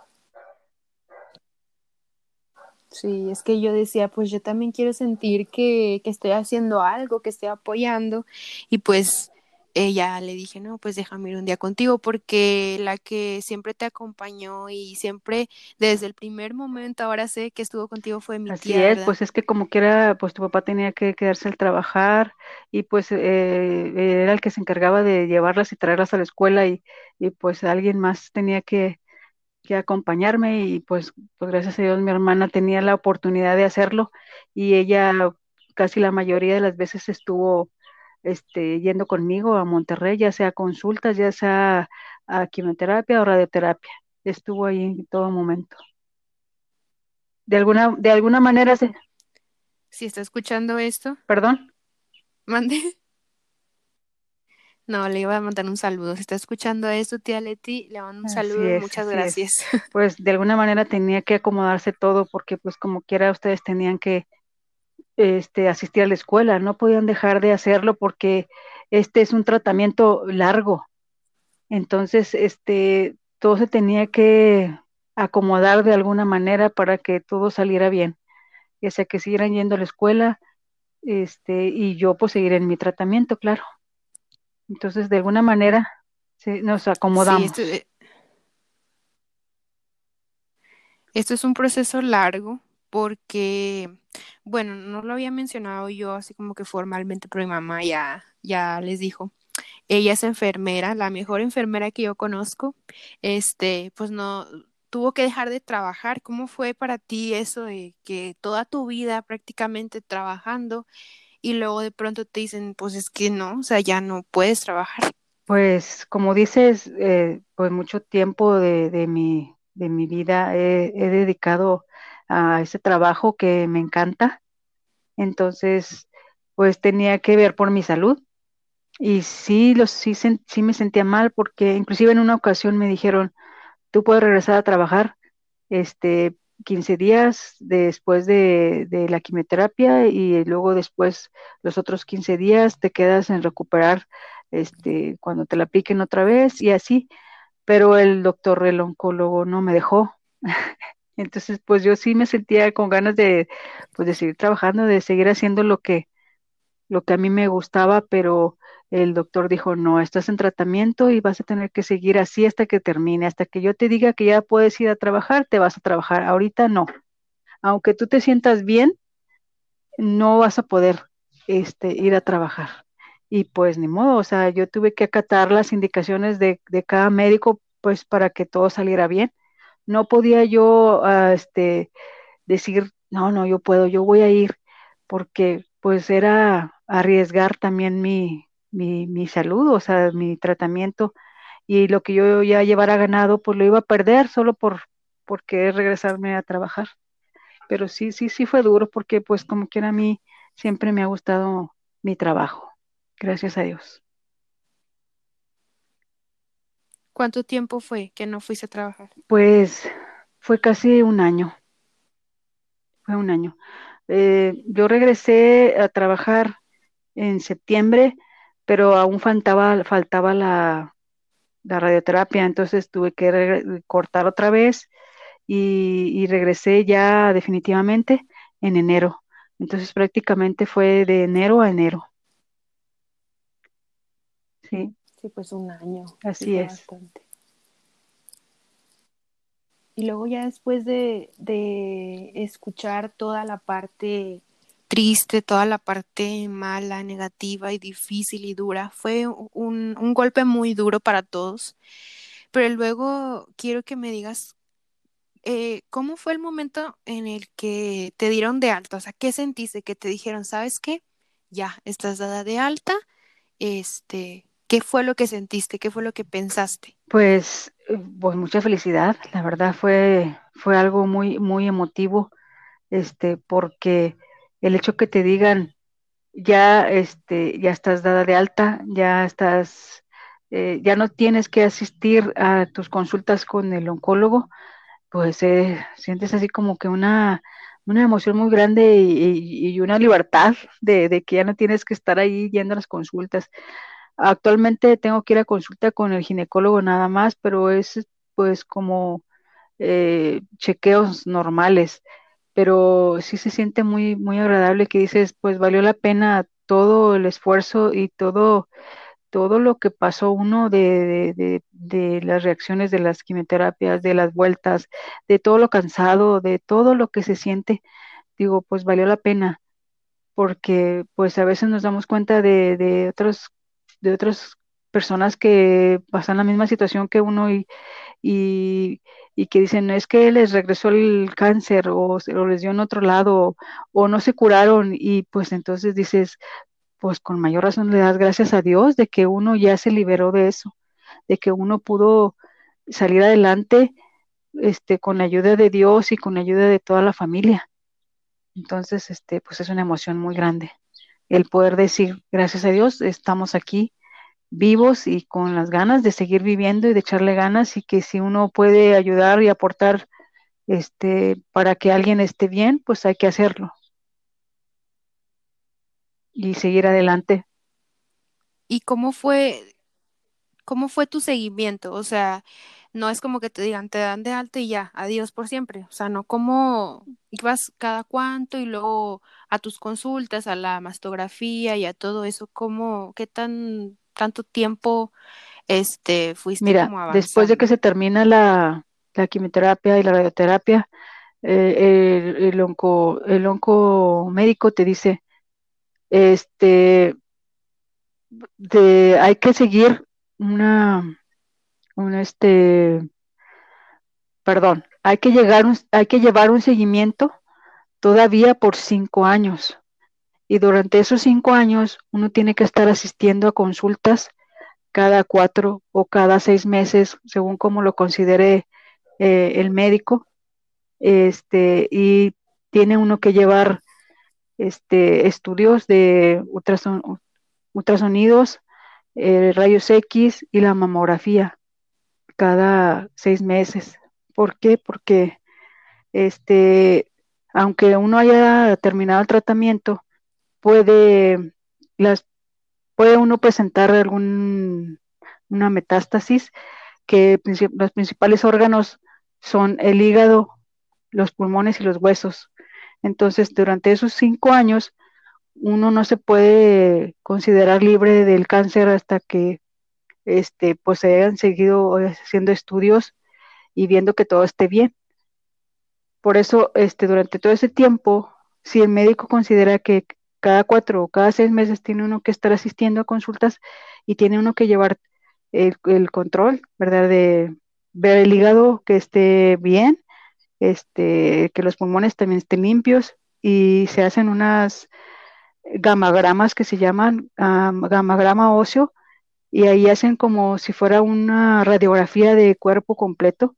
Sí, es que yo decía, pues yo también quiero sentir que, que estoy haciendo algo, que estoy apoyando y pues ella le dije, no, pues déjame ir un día contigo, porque la que siempre te acompañó y siempre desde el primer momento, ahora sé que estuvo contigo fue mi Así tía. es, pues es que como quiera, pues tu papá tenía que quedarse al trabajar y pues eh, era el que se encargaba de llevarlas y traerlas a la escuela y, y pues alguien más tenía que, que acompañarme y pues, pues gracias a Dios mi hermana tenía la oportunidad de hacerlo y ella casi la mayoría de las veces estuvo este, yendo conmigo a Monterrey, ya sea a consultas, ya sea a quimioterapia o radioterapia. Estuvo ahí en todo momento. De alguna, de alguna manera se... Si está escuchando esto. Perdón. Mande. No, le iba a mandar un saludo. Si está escuchando esto, tía Leti, le mando un saludo es, muchas gracias. Es. Pues de alguna manera tenía que acomodarse todo porque pues como quiera ustedes tenían que este, asistir a la escuela, no podían dejar de hacerlo porque este es un tratamiento largo. Entonces, este, todo se tenía que acomodar de alguna manera para que todo saliera bien. Ya sea que siguieran yendo a la escuela, este, y yo pues seguir en mi tratamiento, claro. Entonces, de alguna manera, nos acomodamos. Esto, esto es un proceso largo porque, bueno, no lo había mencionado yo así como que formalmente, pero mi mamá ya, ya les dijo. Ella es enfermera, la mejor enfermera que yo conozco. Este, pues no, tuvo que dejar de trabajar. ¿Cómo fue para ti eso de que toda tu vida prácticamente trabajando y luego de pronto te dicen, pues es que no, o sea, ya no puedes trabajar? Pues como dices, eh, pues mucho tiempo de, de, mi, de mi vida he, dedicado a ese trabajo que me encanta. Entonces, pues tenía que ver por mi salud. Y sí, los, sí, sí me sentía mal porque inclusive en una ocasión me dijeron, tú puedes regresar a trabajar este 15 días después de, de, la quimioterapia y luego después los otros 15 días te quedas en recuperar este cuando te la apliquen otra vez y así, pero el doctor, el oncólogo no me dejó. Entonces, pues yo sí me sentía con ganas de, pues, de seguir trabajando, de seguir haciendo lo que, lo que a mí me gustaba, pero el doctor dijo, no, estás en tratamiento y vas a tener que seguir así hasta que termine, hasta que yo te diga que ya puedes ir a trabajar, te vas a trabajar. Ahorita no. Aunque tú te sientas bien, no vas a poder este, ir a trabajar. Y pues ni modo, o sea, yo tuve que acatar las indicaciones de, cada médico, pues para que todo saliera bien no podía yo uh, este, decir, no, no, yo puedo, yo voy a ir, porque pues era arriesgar también mi, mi, mi salud, o sea, mi tratamiento, y lo que yo ya llevara ganado, pues lo iba a perder solo por, por querer regresarme a trabajar. Pero sí, sí, sí fue duro, porque pues como quiera a mí siempre me ha gustado mi trabajo, gracias a Dios. ¿Cuánto tiempo fue que no fuiste a trabajar? Pues fue casi un año. Fue un año. Eh, yo regresé a trabajar en septiembre, pero aún faltaba, faltaba la, la radioterapia, entonces tuve que cortar otra vez y, y, regresé ya definitivamente en enero. Entonces prácticamente fue de enero a enero. Sí. Sí, pues un año. Así sí es. Bastante. Y luego ya después de, de, escuchar toda la parte triste, toda la parte mala, negativa y difícil y dura, fue un, un golpe muy duro para todos. Pero luego quiero que me digas eh, ¿cómo fue el momento en el que te dieron de alta? O sea, ¿qué sentiste? Que te dijeron, ¿sabes qué? Ya, estás dada de alta. Este, ¿qué fue lo que sentiste? ¿Qué fue lo que pensaste? Pues, eh, pues mucha felicidad. La verdad fue, fue algo muy, muy emotivo, este, porque el hecho que te digan, ya, este, ya estás dada de alta, ya estás, eh, ya no tienes que asistir a tus consultas con el oncólogo, pues eh, sientes así como que una, una emoción muy grande y, una libertad de, de, que ya no tienes que estar ahí yendo a las consultas. Actualmente tengo que ir a consulta con el ginecólogo nada más, pero es pues como eh, chequeos normales, pero sí se siente muy, muy agradable que dices, pues valió la pena todo el esfuerzo y todo todo lo que pasó uno de, las reacciones de las quimioterapias, de las vueltas, de todo lo cansado, de todo lo que se siente, digo, pues valió la pena, porque pues a veces nos damos cuenta de, de otros, de otras personas que pasan la misma situación que uno y, que dicen, no es que les regresó el cáncer o, o les dio en otro lado o no se curaron y pues entonces dices, pues con mayor razón le das gracias a Dios de que uno ya se liberó de eso, de que uno pudo salir adelante este, con la ayuda de Dios y con la ayuda de toda la familia. Entonces, este, pues es una emoción muy grande el poder decir, gracias a Dios, estamos aquí vivos y con las ganas de seguir viviendo y de echarle ganas y que si uno puede ayudar y aportar este para que alguien esté bien, pues hay que hacerlo y seguir adelante. ¿Y cómo fue, cómo fue tu seguimiento? O sea, no es como que te digan, te dan de alta y ya, adiós por siempre. O sea, no como ibas cada cuánto y luego a tus consultas, a la mastografía y a todo eso, ¿cómo, qué tan, tanto tiempo este, fuiste Mira, como después de que se termina la, quimioterapia y la radioterapia, eh, el, el, onco, el onco médico te dice, este, de, hay que seguir una, un este, perdón, hay que llegar, hay que llevar un seguimiento todavía por cinco años. Y durante esos cinco años uno tiene que estar asistiendo a consultas cada cuatro o cada seis meses, según como lo considere eh, el médico. Este, y tiene uno que llevar este, estudios de ultrasonidos, eh, rayos X y la mamografía cada seis meses. ¿Por qué? Porque este, aunque uno haya terminado el tratamiento, puede, las, puede uno presentar algún, una metástasis que los principales órganos son el hígado, los pulmones y los huesos. Entonces, durante esos cinco años, uno no se puede considerar libre del cáncer hasta que este, pues se hayan seguido haciendo estudios y viendo que todo esté bien. Por eso, este, durante todo ese tiempo, si el médico considera que cada cuatro o cada seis meses tiene uno que estar asistiendo a consultas y tiene uno que llevar el, control, ¿verdad? De ver el hígado que esté bien, este, que los pulmones también estén limpios y se hacen unas gamagramas que se llaman gamagrama óseo y ahí hacen como si fuera una radiografía de cuerpo completo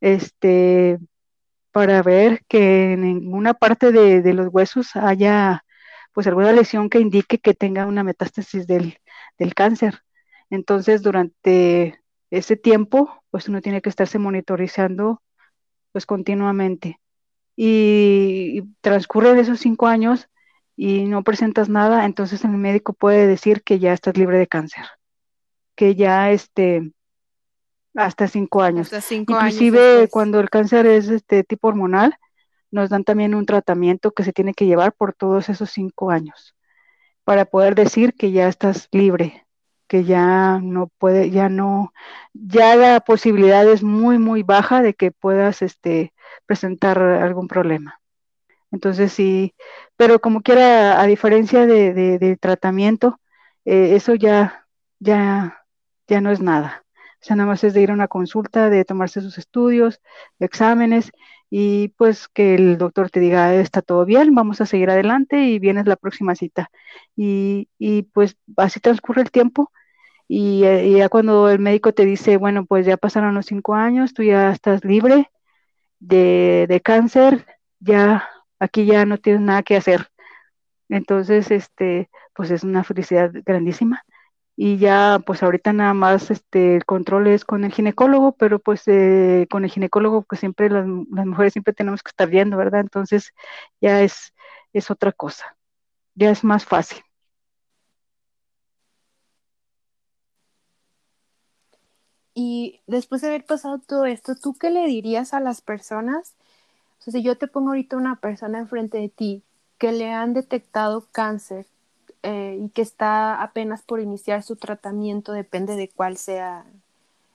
este para ver que en ninguna parte de, los huesos haya pues alguna lesión que indique que tenga una metástasis del, del cáncer. Entonces, durante ese tiempo, pues uno tiene que estarse monitorizando pues continuamente. Y, transcurren esos cinco años y no presentas nada, entonces el médico puede decir que ya estás libre de cáncer, que ya este hasta cinco años. Inclusive cuando el cáncer es este tipo hormonal, nos dan también un tratamiento que se tiene que llevar por todos esos cinco años para poder decir que ya estás libre que ya no puede, ya no, ya la posibilidad es muy, muy baja de que puedas este, presentar algún problema. Entonces sí, pero como quiera, a diferencia de, tratamiento, eh, eso ya, ya, ya no es nada. O sea, nada más es de ir a una consulta, de tomarse sus estudios, exámenes y pues que el doctor te diga, está todo bien, vamos a seguir adelante y vienes la próxima cita. Y, y pues así transcurre el tiempo y, y, ya cuando el médico te dice, bueno, pues ya pasaron los cinco años, tú ya estás libre de, de cáncer, ya aquí ya no tienes nada que hacer. Entonces, este, pues es una felicidad grandísima. Y ya, pues ahorita nada más, este, el control es con el ginecólogo, pero pues eh, con el ginecólogo, pues siempre las, mujeres siempre tenemos que estar viendo, ¿verdad? Entonces, ya es, es otra cosa, ya es más fácil. Y después de haber pasado todo esto, ¿tú qué le dirías a las personas? O si yo te pongo ahorita una persona enfrente de ti que le han detectado cáncer eh, y que está apenas por iniciar su tratamiento, depende de cuál sea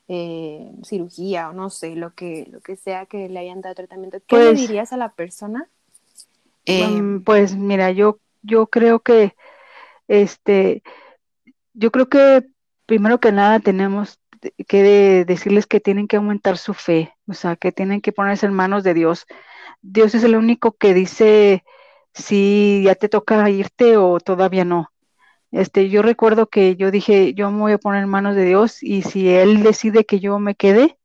eh, cirugía o no sé, lo que, lo que sea que le hayan dado tratamiento, ¿qué pues, le dirías a la persona? Eh, pues mira, yo, yo creo que, este, yo creo que primero que nada tenemos que de decirles que tienen que aumentar su fe, o sea, que tienen que ponerse en manos de Dios. Dios es el único que dice si ya te toca irte o todavía no. Este, yo recuerdo que yo dije, yo me voy a poner en manos de Dios y si Él decide que yo me quede,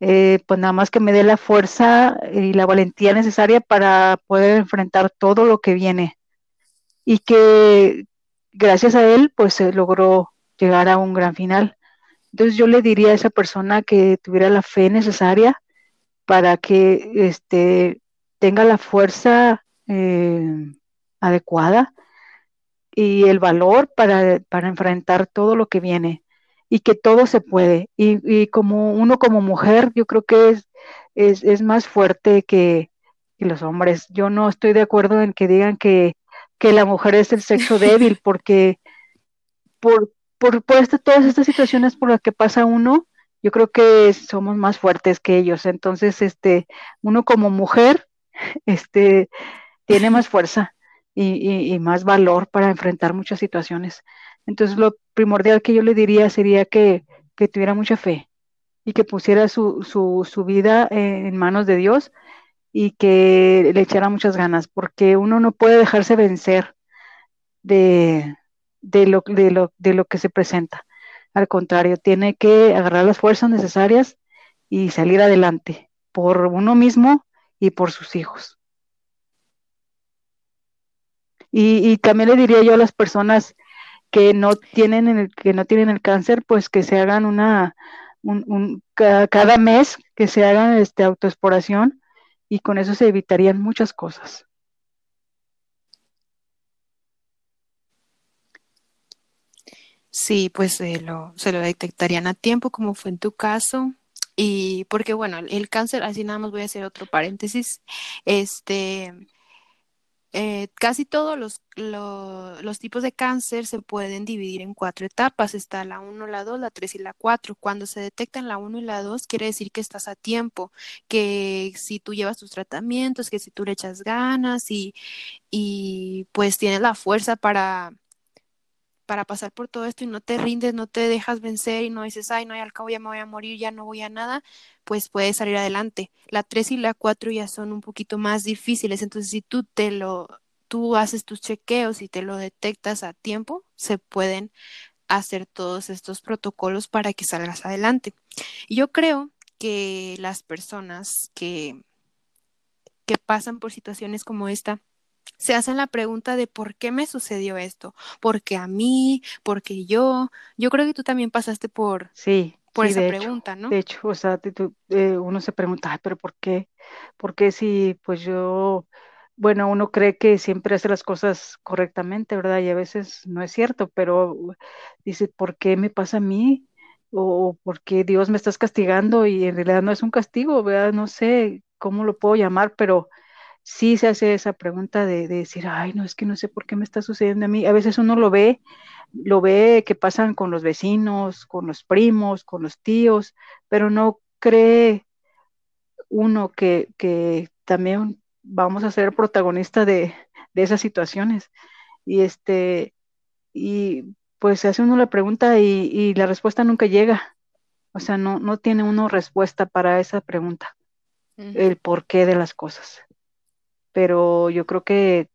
eh, pues nada más que me dé la fuerza y la valentía necesaria para poder enfrentar todo lo que viene. Y que gracias a Él, pues se logró llegar a un gran final. Entonces yo le diría a esa persona que tuviera la fe necesaria para que este, tenga la fuerza eh, adecuada y el valor para, para, enfrentar todo lo que viene y que todo se puede. Y, y como uno como mujer, yo creo que es, es, es más fuerte que, que, los hombres. Yo no estoy de acuerdo en que digan que, que la mujer es el sexo débil, porque por, por, por todas estas situaciones por las que pasa uno, yo creo que somos más fuertes que ellos. Entonces, este, uno como mujer, este, tiene más fuerza y, más valor para enfrentar muchas situaciones. Entonces, lo primordial que yo le diría sería que, tuviera mucha fe y que pusiera su, su, vida en manos de Dios y que le echara muchas ganas, porque uno no puede dejarse vencer de, lo, de lo que se presenta. Al contrario, tiene que agarrar las fuerzas necesarias y salir adelante por uno mismo y por sus hijos. Y, también le diría yo a las personas que no tienen el, que no tienen el cáncer, pues que se hagan una un, cada, mes que se hagan este autoexploración y con eso se evitarían muchas cosas. Sí, pues eh, lo, se lo detectarían a tiempo, como fue en tu caso. Y porque, bueno, el cáncer, así nada más voy a hacer otro paréntesis, este, eh, casi todos los, lo, los, tipos de cáncer se pueden dividir en cuatro etapas. Está la 1, la 2, la 3 y la 4. Cuando se detectan la 1 y la 2, quiere decir que estás a tiempo, que si tú llevas tus tratamientos, que si tú le echas ganas y, y pues tienes la fuerza para, para pasar por todo esto y no te rindes, no te dejas vencer y no dices, ay, no, al cabo ya me voy a morir, ya no voy a nada, pues puedes salir adelante. La 3 y la 4 ya son un poquito más difíciles, entonces si tú te lo, tú haces tus chequeos y te lo detectas a tiempo, se pueden hacer todos estos protocolos para que salgas adelante. Yo creo que las personas que, que pasan por situaciones como esta, se hacen la pregunta de por qué me sucedió esto, porque a mí, porque yo, yo creo que tú también pasaste por, sí, por sí, esa pregunta, hecho, ¿no? De hecho, o sea, tú, eh, uno se pregunta, Ay, pero ¿por qué? ¿Por qué si pues yo, bueno, uno cree que siempre hace las cosas correctamente, ¿verdad? Y a veces no es cierto, pero dice, ¿por qué me pasa a mí? O ¿por qué Dios me estás castigando? Y en realidad no es un castigo, ¿verdad? No sé cómo lo puedo llamar, pero sí se hace esa pregunta de, de, decir, ay, no, es que no sé por qué me está sucediendo a mí. A veces uno lo ve, lo ve que pasan con los vecinos, con los primos, con los tíos, pero no cree uno que, que también vamos a ser protagonistas de, de, esas situaciones. Y este, y pues se hace uno la pregunta y, y la respuesta nunca llega. O sea, no, no tiene una respuesta para esa pregunta, el porqué de las cosas. Pero yo creo que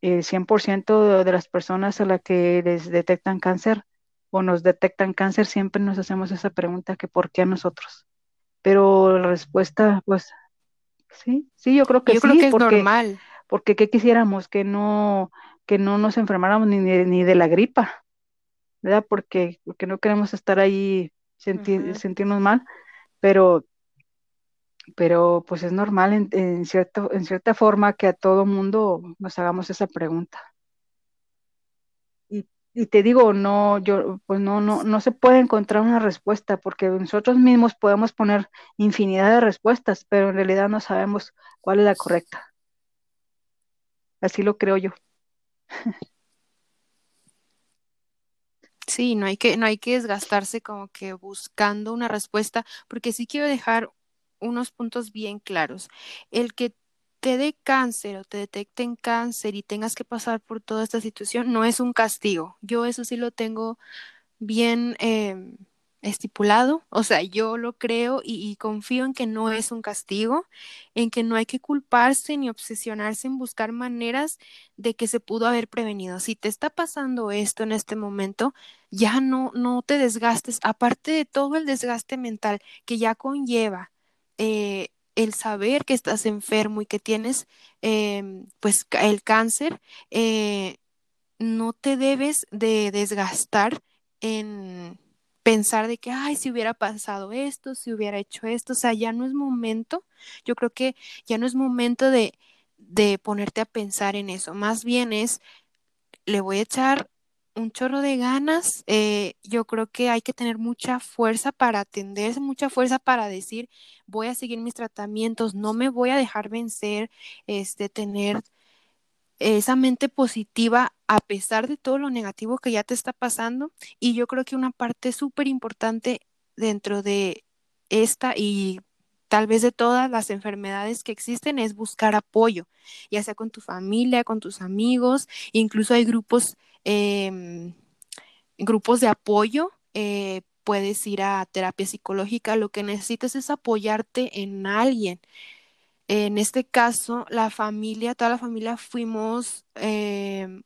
el 100% de las personas a las que les detectan cáncer o nos detectan cáncer, siempre nos hacemos esa pregunta que ¿por qué a nosotros? Pero la respuesta, pues, sí, sí, yo creo que yo sí. Creo que es porque, normal. Porque ¿qué quisiéramos? Que no, que no nos enfermáramos ni, ni de la gripa, ¿verdad? Porque, porque no queremos estar ahí, sentirnos mal, pero pero pues es normal en, cierto, en cierta forma que a todo mundo nos hagamos esa pregunta. Y, y, te digo, no, yo, pues no, no, no se puede encontrar una respuesta, porque nosotros mismos podemos poner infinidad de respuestas, pero en realidad no sabemos cuál es la correcta. Así lo creo yo. Sí, no hay que, no hay que desgastarse como que buscando una respuesta, porque sí quiero dejar unos puntos bien claros. El que te dé cáncer o te detecten cáncer y tengas que pasar por toda esta situación no es un castigo. Yo eso sí lo tengo bien eh, estipulado, o sea, yo lo creo y, y, confío en que no es un castigo, en que no hay que culparse ni obsesionarse en buscar maneras de que se pudo haber prevenido. Si te está pasando esto en este momento, ya no, no te desgastes, aparte de todo el desgaste mental que ya conlleva eh, el saber que estás enfermo y que tienes eh, pues el cáncer, eh, no te debes de desgastar en pensar de que, ay, si hubiera pasado esto, si hubiera hecho esto, o sea, ya no es momento, yo creo que ya no es momento de, de ponerte a pensar en eso, más bien es, le voy a echar un chorro de ganas. Eh, yo creo que hay que tener mucha fuerza para atenderse, mucha fuerza para decir, voy a seguir mis tratamientos, no me voy a dejar vencer, este, tener esa mente positiva a pesar de todo lo negativo que ya te está pasando. Y yo creo que una parte súper importante dentro de esta y tal vez de todas las enfermedades que existen es buscar apoyo, ya sea con tu familia, con tus amigos, incluso hay grupos eh, grupos de apoyo, eh, puedes ir a terapia psicológica, lo que necesitas es apoyarte en alguien. En este caso, la familia, toda la familia fuimos eh,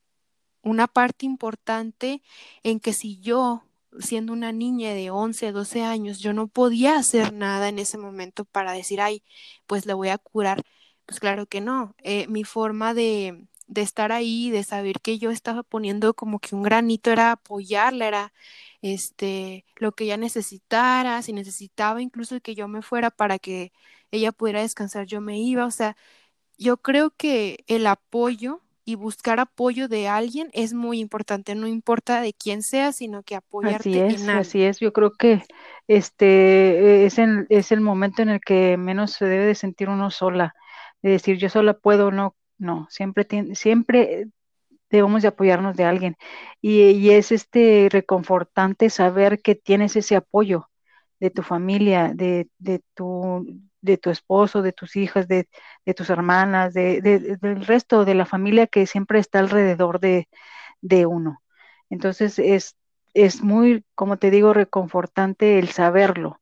una parte importante en que si yo, siendo una niña de 11, 12 años, yo no podía hacer nada en ese momento para decir, ay, pues le voy a curar, pues claro que no. Eh, mi forma de, de estar ahí, de saber que yo estaba poniendo como que un granito era apoyarla, era este lo que ella necesitara, si necesitaba incluso que yo me fuera para que ella pudiera descansar, yo me iba, o sea, yo creo que el apoyo y buscar apoyo de alguien es muy importante, no importa de quién sea, sino que apoyarte así es, Así es, yo creo que este es, es el momento en el que menos se debe de sentir uno sola, de decir yo sola puedo, no, no, siempre, siempre debemos de apoyarnos de alguien. Y, es este reconfortante saber que tienes ese apoyo de tu familia, de, tu, de tu esposo, de tus hijas, de, tus hermanas, de, del resto de la familia que siempre está alrededor de, uno. Entonces es, es muy, como te digo, reconfortante el saberlo,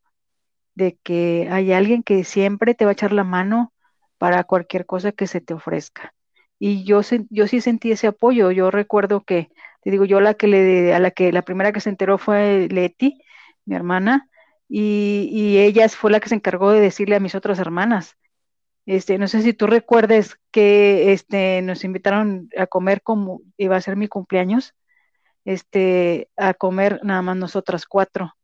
de que hay alguien que siempre te va a echar la mano, para cualquier cosa que se te ofrezca. Y yo, yo sí sentí ese apoyo. Yo recuerdo que, te digo, yo la que le, a la que la primera que se enteró fue Leti, mi hermana, y, y ella fue la que se encargó de decirle a mis otras hermanas. Este, no sé si tú recuerdes que este, nos invitaron a comer como iba a ser mi cumpleaños, este, a comer nada más nosotras cuatro.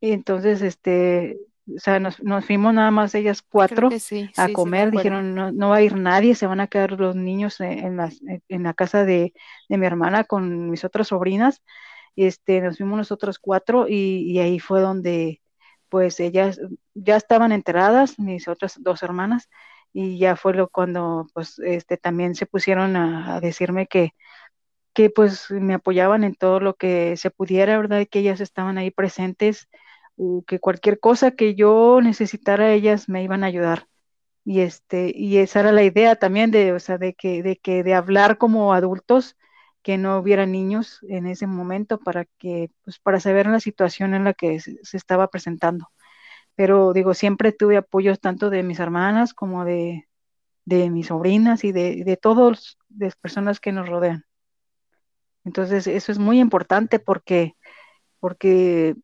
Y entonces, este, o sea, nos, fuimos nada más ellas cuatro a comer, dijeron, no, no va a ir nadie, se van a quedar los niños en, la, en la casa de, mi hermana con mis otras sobrinas, este, nos fuimos nosotros cuatro y, ahí fue donde pues ellas ya estaban enteradas, mis otras dos hermanas, y ya fue lo cuando pues este también se pusieron a, decirme que, que pues me apoyaban en todo lo que se pudiera, ¿verdad? Que ellas estaban ahí presentes que cualquier cosa que yo necesitara, ellas me iban a ayudar. Y este, y esa era la idea también de, o sea, de que, de que de hablar como adultos que no hubiera niños en ese momento para que, pues para saber la situación en la que se, estaba presentando. Pero digo, siempre tuve apoyos tanto de mis hermanas como de, de mis sobrinas y de, de todas las personas que nos rodean. Entonces, eso es muy importante porque, porque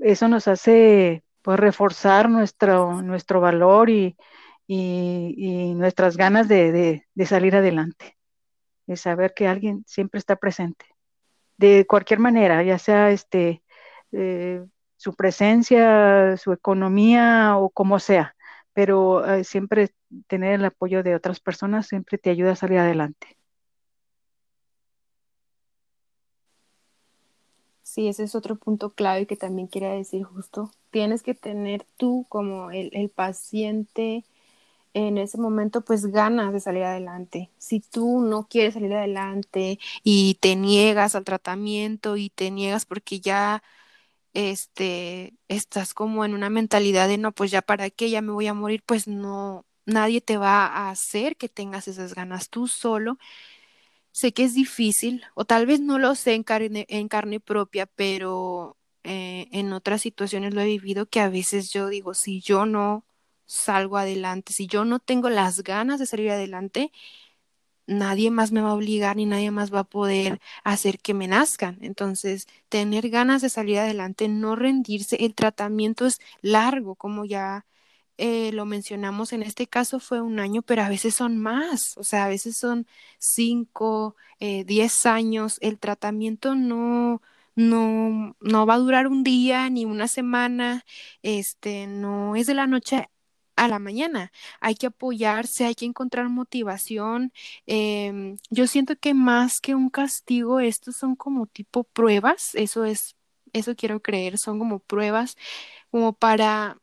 eso nos hace pues reforzar nuestro, nuestro valor y, y, nuestras ganas de, de, salir adelante, saber que alguien siempre está presente, de cualquier manera, ya sea este eh, su presencia, su economía o como sea, pero eh, siempre tener el apoyo de otras personas siempre te ayuda a salir adelante. Sí, ese es otro punto clave que también quería decir justo. Tienes que tener tú como el paciente en ese momento pues ganas de salir adelante. Si tú no quieres salir adelante y te niegas al tratamiento y te niegas porque ya este estás como en una mentalidad de no, pues ya para qué, ya me voy a morir, pues no nadie te va a hacer que tengas esas ganas tú solo sé que es difícil, o tal vez no lo sé en carne, en carne propia, pero eh, en otras situaciones lo he vivido que a veces yo digo, si yo no salgo adelante, si yo no tengo las ganas de salir adelante, nadie más me va a obligar ni nadie más va a poder hacer que me nazcan. Entonces, tener ganas de salir adelante, no rendirse, el tratamiento es largo, como ya eh, lo mencionamos, en este caso fue un año, pero a veces son más, o sea, a veces son cinco, eh, diez años. El tratamiento no, no, no va a durar un día ni una semana, este, no es de la noche a la mañana. Hay que apoyarse, hay que encontrar motivación. Em, yo siento que más que un castigo, estos son como tipo pruebas, eso es, eso quiero creer, son como pruebas como para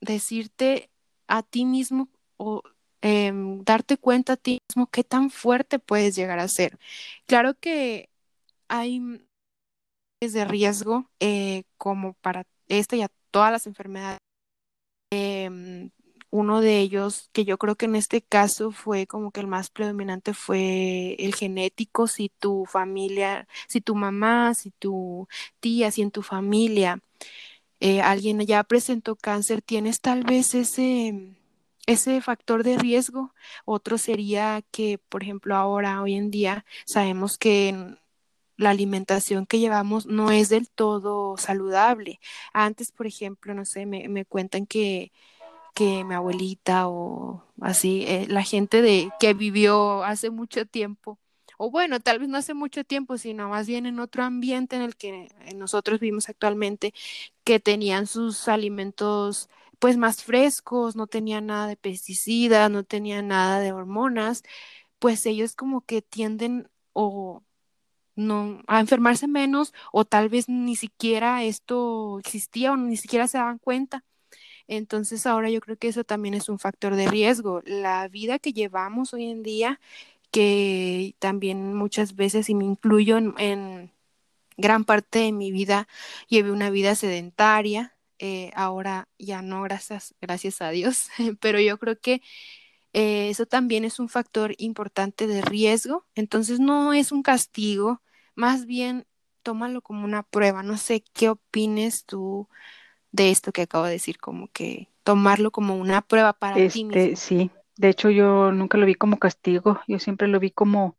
decirte a ti mismo o em, darte cuenta a ti mismo qué tan fuerte puedes llegar a ser. Claro que hay de riesgo eh, como para esta y a todas las enfermedades. Em, uno de ellos, que yo creo que en este caso fue como que el más predominante fue el genético, si tu familia, si tu mamá, si tu tía, si en tu familia eh, alguien ya presentó cáncer, tienes tal vez ese, ese factor de riesgo. Otro sería que, por ejemplo, ahora, hoy en día, sabemos que la alimentación que llevamos no es del todo saludable. Antes, por ejemplo, no sé, me, cuentan que, que mi abuelita o así, eh, la gente de que vivió hace mucho tiempo, o bueno, tal vez no hace mucho tiempo, sino más bien en otro ambiente en el que nosotros vivimos actualmente, que tenían sus alimentos pues más frescos, no tenían nada de pesticidas, no tenían nada de hormonas, pues ellos como que tienden o no a enfermarse menos o tal vez ni siquiera esto existía o ni siquiera se daban cuenta. Entonces ahora yo creo que eso también es un factor de riesgo. La vida que llevamos hoy en día que también muchas veces, y me incluyo en, gran parte de mi vida, llevé una vida sedentaria, eh, ahora ya no, gracias, gracias a Dios, pero yo creo que eh, eso también es un factor importante de riesgo, entonces no es un castigo, más bien tómalo como una prueba, no sé qué opines tú de esto que acabo de decir, como que tomarlo como una prueba para ti este, mismo. Sí, de hecho, yo nunca lo vi como castigo, yo siempre lo vi como,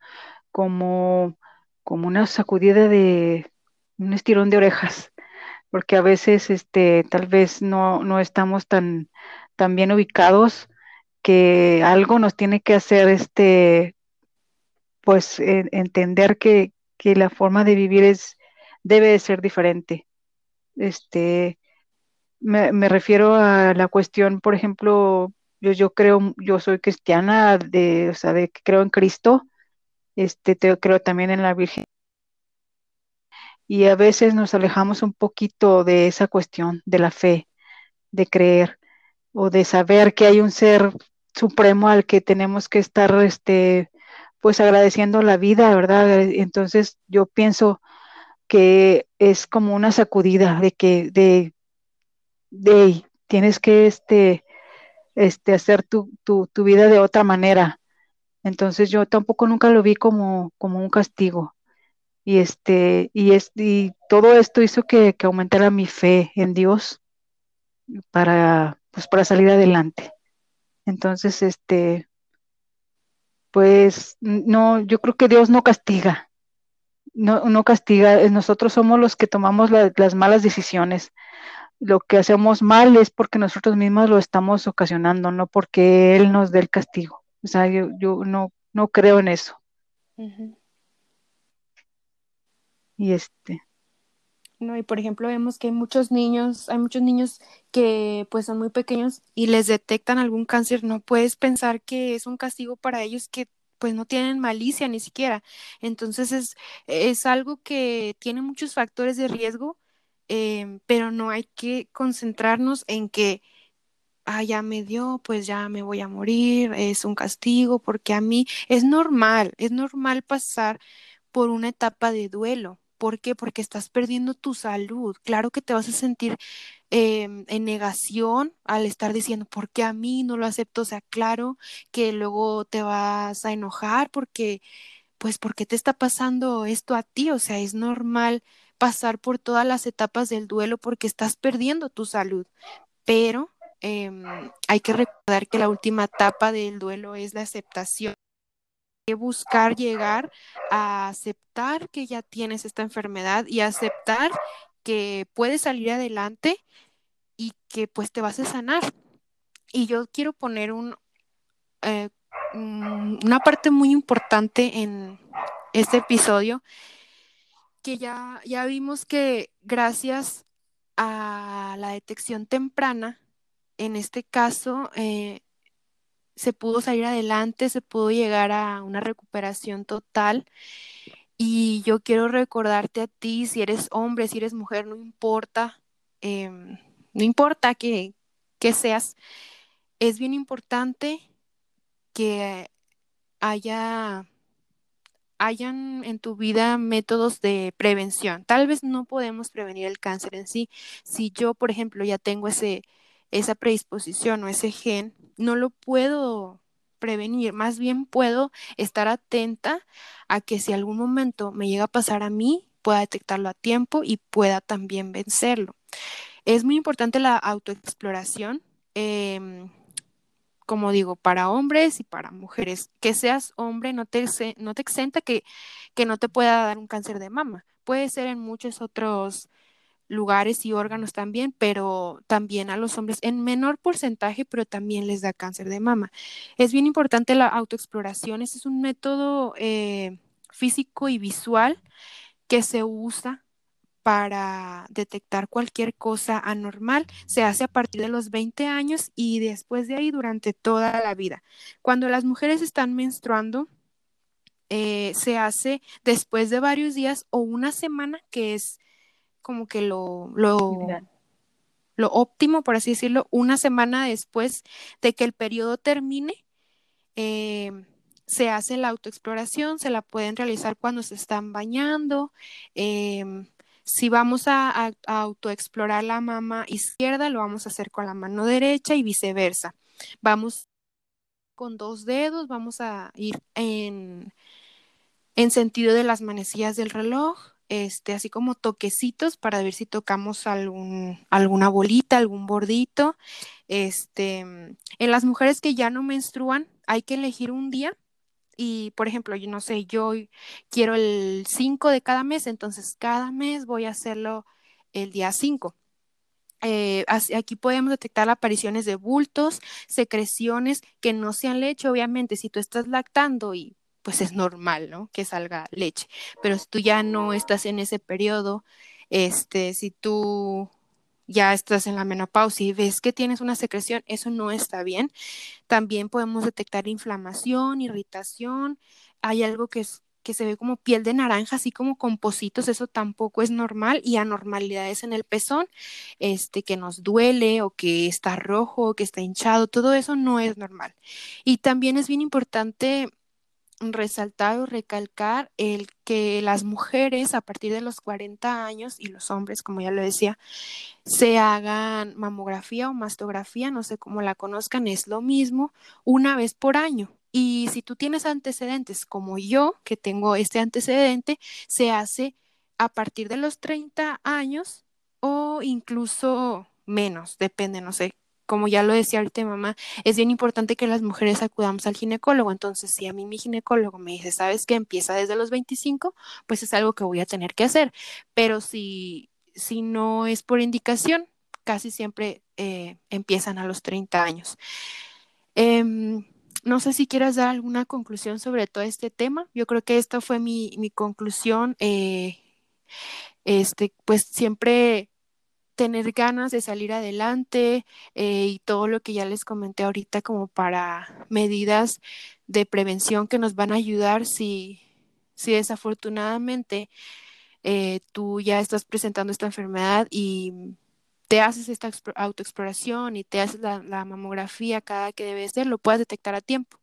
como, como una sacudida de un estirón de orejas, porque a veces este, tal vez no, no estamos tan, tan bien ubicados que algo nos tiene que hacer este, pues entender que, que, la forma de vivir es, debe de ser diferente. Este, me, me refiero a la cuestión, por ejemplo, yo, yo creo, yo soy cristiana, de, o sea, de creo en Cristo, este, creo también en la Virgen. Y a veces nos alejamos un poquito de esa cuestión, de la fe, de creer o de saber que hay un ser supremo al que tenemos que estar, este, pues agradeciendo la vida, ¿verdad? Entonces yo pienso que es como una sacudida de que, de, de, tienes que, este, este, hacer tu, tu, tu vida de otra manera. Entonces yo tampoco nunca lo vi como, como un castigo. y este, y, es, y todo esto hizo que, que aumentara mi fe en Dios para, pues, para salir adelante. Entonces, este, pues no, yo creo que Dios no castiga, no, no castiga, nosotros somos los que tomamos las malas decisiones. Lo que hacemos mal es porque nosotros mismos lo estamos ocasionando, no porque Él nos dé el castigo. O sea, yo, yo no, no creo en eso. Y este. No, y por ejemplo vemos que hay muchos niños, hay muchos niños que pues son muy pequeños y les detectan algún cáncer, no puedes pensar que es un castigo para ellos que pues no tienen malicia ni siquiera. Entonces es, es algo que tiene muchos factores de riesgo, em, pero no hay que concentrarnos en que, ah, ya me dio, pues ya me voy a morir, es un castigo, porque a mí es normal, es normal pasar por una etapa de duelo. ¿Por qué? Porque estás perdiendo tu salud. Claro que te vas a sentir em, en negación al estar diciendo, ¿por qué a mí no lo acepto? O sea, claro que luego te vas a enojar porque, pues, ¿por qué te está pasando esto a ti? O sea, es normal pasar por todas las etapas del duelo porque estás perdiendo tu salud. Pero em, hay que recordar que la última etapa del duelo es la aceptación buscar llegar a aceptar que ya tienes esta enfermedad y aceptar que puedes salir adelante y que pues te vas a sanar. Y yo quiero poner un, eh, una parte muy importante en este episodio, que ya, ya vimos que gracias a la detección temprana, en este caso, eh, se pudo salir adelante, se pudo llegar a una recuperación total. Y yo quiero recordarte a ti, si eres hombre, si eres mujer, no importa, em, no importa que, que seas, es bien importante que haya hayan en tu vida métodos de prevención. Tal vez no podemos prevenir el cáncer en sí. Si yo, por ejemplo, ya tengo ese, esa predisposición o ese gen, no lo puedo prevenir, más bien puedo estar atenta a que si algún momento me llega a pasar a mí, pueda detectarlo a tiempo y pueda también vencerlo. Es muy importante la autoexploración, em, como digo, para hombres y para mujeres. Que seas hombre no te, no te exenta que, que no te pueda dar un cáncer de mama. Puede ser en muchos otros lugares y órganos también, pero también a los hombres en menor porcentaje, pero también les da cáncer de mama. Es bien importante la autoexploración, ese es un método eh, físico y visual que se usa para detectar cualquier cosa anormal. Se hace a partir de los 20 años y después de ahí durante toda la vida. Cuando las mujeres están menstruando, eh, se hace después de varios días o una semana, que es como que lo, lo, óptimo, por así decirlo, una semana después de que el periodo termine, eh, se hace la autoexploración, se la pueden realizar cuando se están bañando. Em, si vamos a, a, autoexplorar la mama izquierda, lo vamos a hacer con la mano derecha y viceversa. Vamos con dos dedos, vamos a ir en, en sentido de las manecillas del reloj este, así como toquecitos para ver si tocamos algún, alguna bolita, algún bordito. Este, en las mujeres que ya no menstruan, hay que elegir un día y, por ejemplo, yo no sé, yo quiero el 5 de cada mes, entonces cada mes voy a hacerlo el día 5. Eh, aquí podemos detectar apariciones de bultos, secreciones que no se han hecho, obviamente, si tú estás lactando y pues es normal, ¿no? Que salga leche. Pero si tú ya no estás en ese periodo, este, si tú ya estás en la menopausia y ves que tienes una secreción, eso no está bien. También podemos detectar inflamación, irritación. Hay algo que es que se ve como piel de naranja, así como con pocitos, eso tampoco es normal y anormalidades en el pezón, este que nos duele o que está rojo, o que está hinchado, todo eso no es normal. Y también es bien importante resaltar o recalcar el que las mujeres a partir de los 40 años y los hombres, como ya lo decía, se hagan mamografía o mastografía, no sé cómo la conozcan, es lo mismo, una vez por año. Y si tú tienes antecedentes como yo, que tengo este antecedente, se hace a partir de los 30 años o incluso menos, depende, no sé. Como ya lo decía ahorita mamá, es bien importante que las mujeres acudamos al ginecólogo. Entonces, si a mí mi ginecólogo me dice, sabes que empieza desde los 25, pues es algo que voy a tener que hacer. Pero si, si no es por indicación, casi siempre eh, empiezan a los 30 años. Em, no sé si quieras dar alguna conclusión sobre todo este tema. Yo creo que esta fue mi, mi conclusión. Eh, este, pues siempre tener ganas de salir adelante eh, y todo lo que ya les comenté ahorita como para medidas de prevención que nos van a ayudar si, si desafortunadamente eh, tú ya estás presentando esta enfermedad y te haces esta autoexploración y te haces la, mamografía cada que debe ser, lo puedas detectar a tiempo.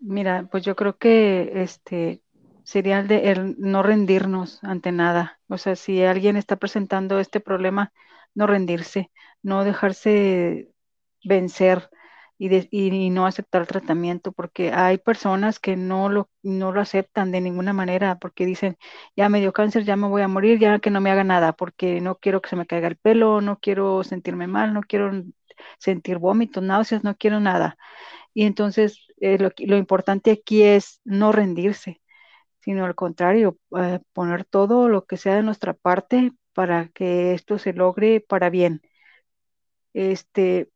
Mira, pues yo creo que este sería el de el no rendirnos ante nada. O sea, si alguien está presentando este problema, no rendirse, no dejarse vencer y, no aceptar el tratamiento, porque hay personas que no lo, no lo aceptan de ninguna manera, porque dicen, ya me dio cáncer, ya me voy a morir, ya que no me haga nada, porque no quiero que se me caiga el pelo, no quiero sentirme mal, no quiero sentir vómitos, náuseas, no quiero nada. Y entonces eh, lo importante aquí es no rendirse, sino al contrario, eh, poner todo lo que sea de nuestra parte para que esto se logre para bien. Este,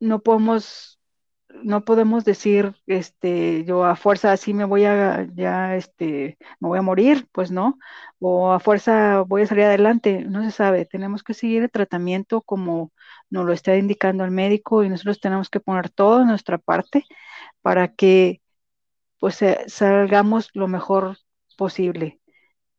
no podemos, no podemos decir, este, yo a fuerza así me voy a, ya, este, me voy a morir, pues no, o a fuerza voy a salir adelante, no se sabe, tenemos que seguir el tratamiento como nos lo está indicando el médico y nosotros tenemos que poner todo de nuestra parte para que pues eh, salgamos lo mejor posible.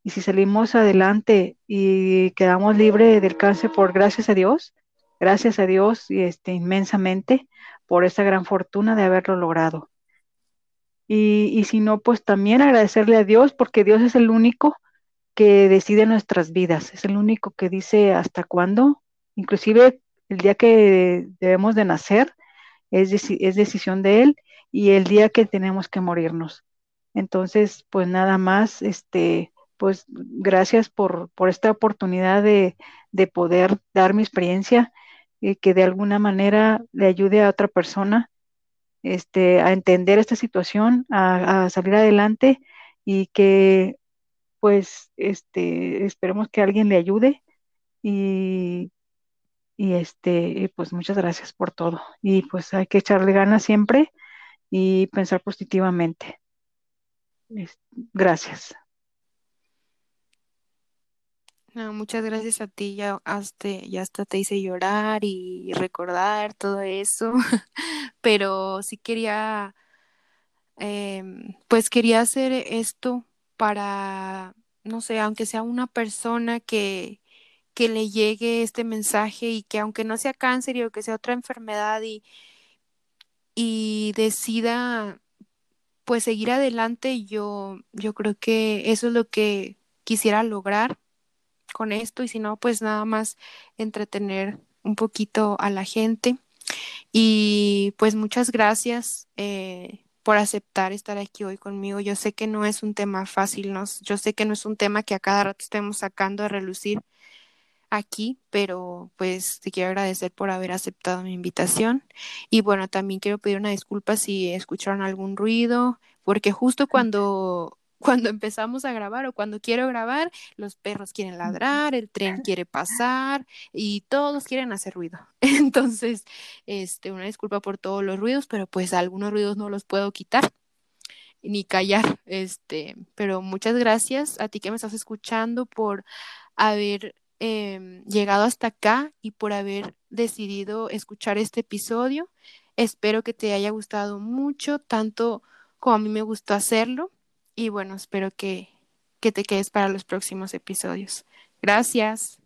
Y si salimos adelante y quedamos libres del cáncer por gracias a Dios, gracias a Dios y este, inmensamente por esa gran fortuna de haberlo logrado. Y, y si no, pues también agradecerle a Dios porque Dios es el único que decide nuestras vidas, es el único que dice hasta cuándo, inclusive el día que debemos de nacer, es, es decisión de Él y el día que tenemos que morirnos. Entonces, pues nada más, este, pues gracias por, por esta oportunidad de, de, poder dar mi experiencia y que de alguna manera le ayude a otra persona este, a entender esta situación, a, a salir adelante y que pues este, esperemos que alguien le ayude y, y este, pues muchas gracias por todo. Y pues hay que echarle ganas siempre y pensar positivamente. Gracias. muchas gracias a ti, ya hasta, ya hasta te hice llorar y recordar todo eso, pero sí quería, em, pues quería hacer esto para, no sé, aunque sea una persona que, que le llegue este mensaje y que aunque no sea cáncer o que sea otra enfermedad y, y decida pues seguir adelante, yo, yo creo que eso es lo que quisiera lograr con esto y si no, pues nada más entretener un poquito a la gente. Y pues muchas gracias eh, por aceptar estar aquí hoy conmigo. Yo sé que no es un tema fácil, ¿no? yo sé que no es un tema que a cada rato estemos sacando a relucir aquí, pero pues te quiero agradecer por haber aceptado mi invitación y bueno, también quiero pedir una disculpa si escucharon algún ruido, porque justo cuando cuando empezamos a grabar o cuando quiero grabar, los perros quieren ladrar, el tren quiere pasar y todos quieren hacer ruido. Entonces, este, una disculpa por todos los ruidos, pero pues algunos ruidos no los puedo quitar ni callar, este, pero muchas gracias a ti que me estás escuchando por haber Em, llegado hasta acá y por haber decidido escuchar este episodio. Espero que te haya gustado mucho, tanto como a mí me gustó hacerlo. Y bueno, espero que, que te quedes para los próximos episodios. Gracias.